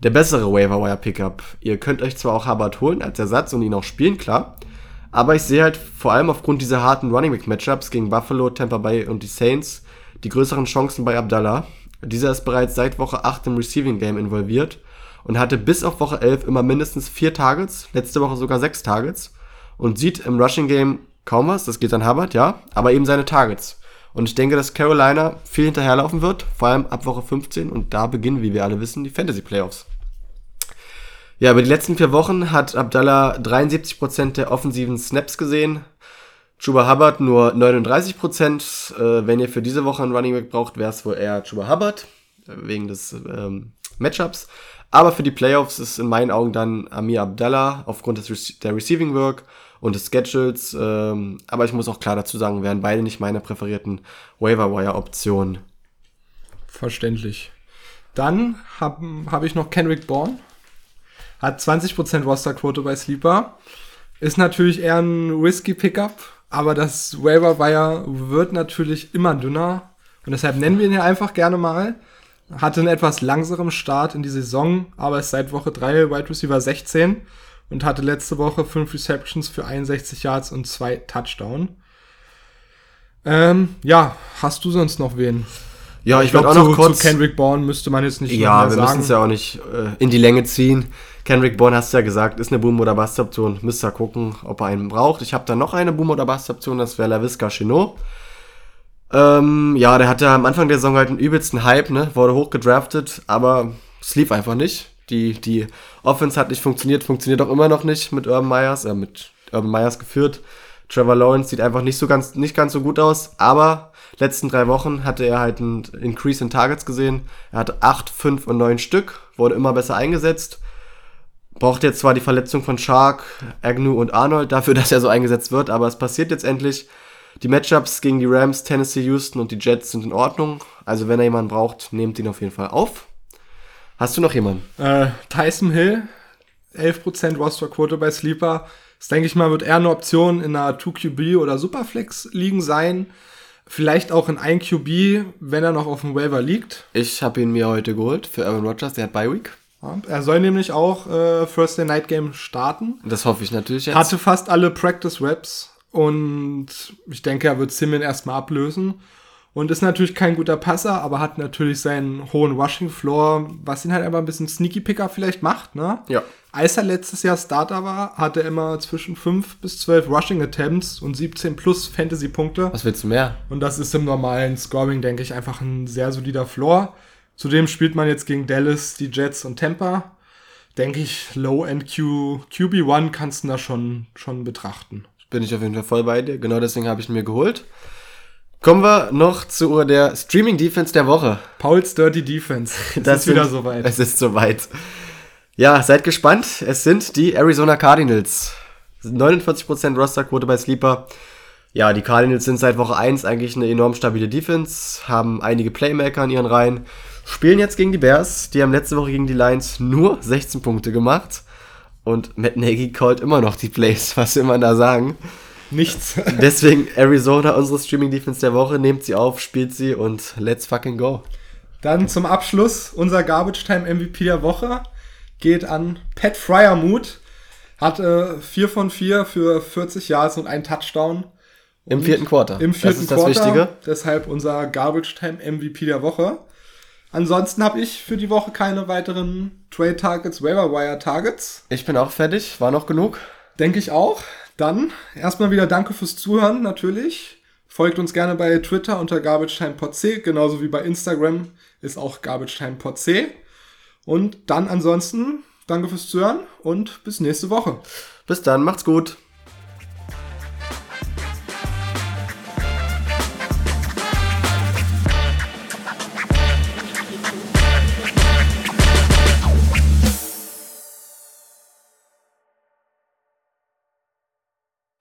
der bessere Waiver Wire Pickup. Ihr könnt euch zwar auch Hubbard holen als Ersatz und ihn auch spielen, klar. Aber ich sehe halt vor allem aufgrund dieser harten Running Back Matchups gegen Buffalo, Tampa Bay und die Saints die größeren Chancen bei Abdallah. Dieser ist bereits seit Woche 8 im Receiving Game involviert und hatte bis auf Woche 11 immer mindestens vier Targets, letzte Woche sogar sechs Targets und sieht im Rushing Game kaum was, das geht an Hubbard, ja, aber eben seine Targets. Und ich denke, dass Carolina viel hinterherlaufen wird, vor allem ab Woche 15. Und da beginnen, wie wir alle wissen, die Fantasy Playoffs. Ja, über die letzten vier Wochen hat Abdallah 73% der offensiven Snaps gesehen. Chuba Hubbard nur 39%. Äh, wenn ihr für diese Woche einen Running Back braucht, wäre es wohl eher Chuba Hubbard, äh, wegen des ähm, Matchups. Aber für die Playoffs ist in meinen Augen dann Amir Abdallah aufgrund des, der Receiving Work und des Schedules. Ähm, aber ich muss auch klar dazu sagen, wären beide nicht meine präferierten Waiver-Wire-Optionen. Verständlich. Dann habe hab ich noch Kenrick Bourne. Hat 20% Rosterquote bei Sleeper. Ist natürlich eher ein risky Pickup, aber das Waiver Wire wird natürlich immer dünner. Und deshalb nennen wir ihn hier einfach gerne mal. Hatte einen etwas langsamen Start in die Saison, aber ist seit Woche 3 Wide Receiver 16 und hatte letzte Woche 5 Receptions für 61 Yards und 2 Touchdown. Ähm, ja, hast du sonst noch wen? Ja, ich, ich glaube auch noch kurz. Zu Kendrick Bourne müsste man jetzt nicht Ja, wir müssen es ja auch nicht äh, in die Länge ziehen. Kendrick Bourne hast du ja gesagt, ist eine Boom- oder Bust-Option. Müsst ihr gucken, ob er einen braucht. Ich habe da noch eine Boom- oder Bust-Option, das wäre LaVisca Chinot. Ähm, ja, der hatte am Anfang der Saison halt einen übelsten Hype, ne? Wurde hochgedraftet, aber es lief einfach nicht. Die, die Offense hat nicht funktioniert, funktioniert auch immer noch nicht mit Urban Myers, äh, mit Urban Myers geführt. Trevor Lawrence sieht einfach nicht so ganz, nicht ganz so gut aus, aber letzten drei Wochen hatte er halt einen Increase in Targets gesehen. Er hatte acht, fünf und neun Stück, wurde immer besser eingesetzt. Braucht jetzt zwar die Verletzung von Shark, Agnew und Arnold dafür, [laughs] dass er so eingesetzt wird, aber es passiert jetzt endlich. Die Matchups gegen die Rams, Tennessee, Houston und die Jets sind in Ordnung. Also wenn er jemanden braucht, nehmt ihn auf jeden Fall auf. Hast du noch jemanden? Äh, Tyson Hill, 11% Rosterquote bei Sleeper. Das denke ich mal, wird eher eine Option in einer 2QB oder Superflex liegen sein. Vielleicht auch in 1 QB, wenn er noch auf dem Waiver liegt. Ich habe ihn mir heute geholt für Aaron Rodgers, der hat Bye Week. Er soll nämlich auch äh, First Day Night Game starten. Das hoffe ich natürlich jetzt. Hatte fast alle Practice Reps und ich denke, er wird Simeon erstmal ablösen. Und ist natürlich kein guter Passer, aber hat natürlich seinen hohen Rushing Floor, was ihn halt einfach ein bisschen Sneaky Picker vielleicht macht, ne? Ja. Als er letztes Jahr Starter war, hatte er immer zwischen 5 bis 12 Rushing Attempts und 17 plus Fantasy Punkte. Was willst du mehr? Und das ist im normalen Scoring, denke ich, einfach ein sehr solider Floor. Zudem spielt man jetzt gegen Dallas, die Jets und Tampa. Denke ich, Low-End QB1 kannst du da schon, schon betrachten. Bin ich auf jeden Fall voll bei dir. Genau deswegen habe ich ihn mir geholt. Kommen wir noch zu der Streaming Defense der Woche. Pauls Dirty Defense. [laughs] Es Das ist wieder sind- soweit. Es ist soweit. Ja, seid gespannt. Es sind die Arizona Cardinals. 49% Rosterquote bei Sleeper. Ja, die Cardinals sind seit Woche 1 eigentlich eine enorm stabile Defense, haben einige Playmaker in ihren Reihen, spielen jetzt gegen die Bears. Die haben letzte Woche gegen die Lions nur [laughs] 16 Punkte gemacht. Und Matt Nagy callt immer noch die Plays, [laughs] was will man da sagen. Nichts. [laughs] Deswegen Arizona, unsere Streaming Defense der Woche, nehmt sie auf, spielt sie und let's fucking go. Dann zum Abschluss unser Garbage Time MVP der Woche geht an Pat Fryermuth. Hatte 4 von 4 für 40 Yards und einen Touchdown. Im vierten Quarter. Im vierten das ist das Quarter. Wichtige. Deshalb unser Garbage Time MVP der Woche. Ansonsten habe ich für die Woche keine weiteren Trade Targets, Waiver Wire Targets. Ich bin auch fertig. War noch genug? Denke ich auch. Dann erstmal wieder danke fürs Zuhören natürlich. Folgt uns gerne bei Twitter unter GarbageTimePodC, genauso wie bei Instagram ist auch GarbageTimePodC. Und dann ansonsten danke fürs Zuhören und bis nächste Woche. Bis dann, macht's gut.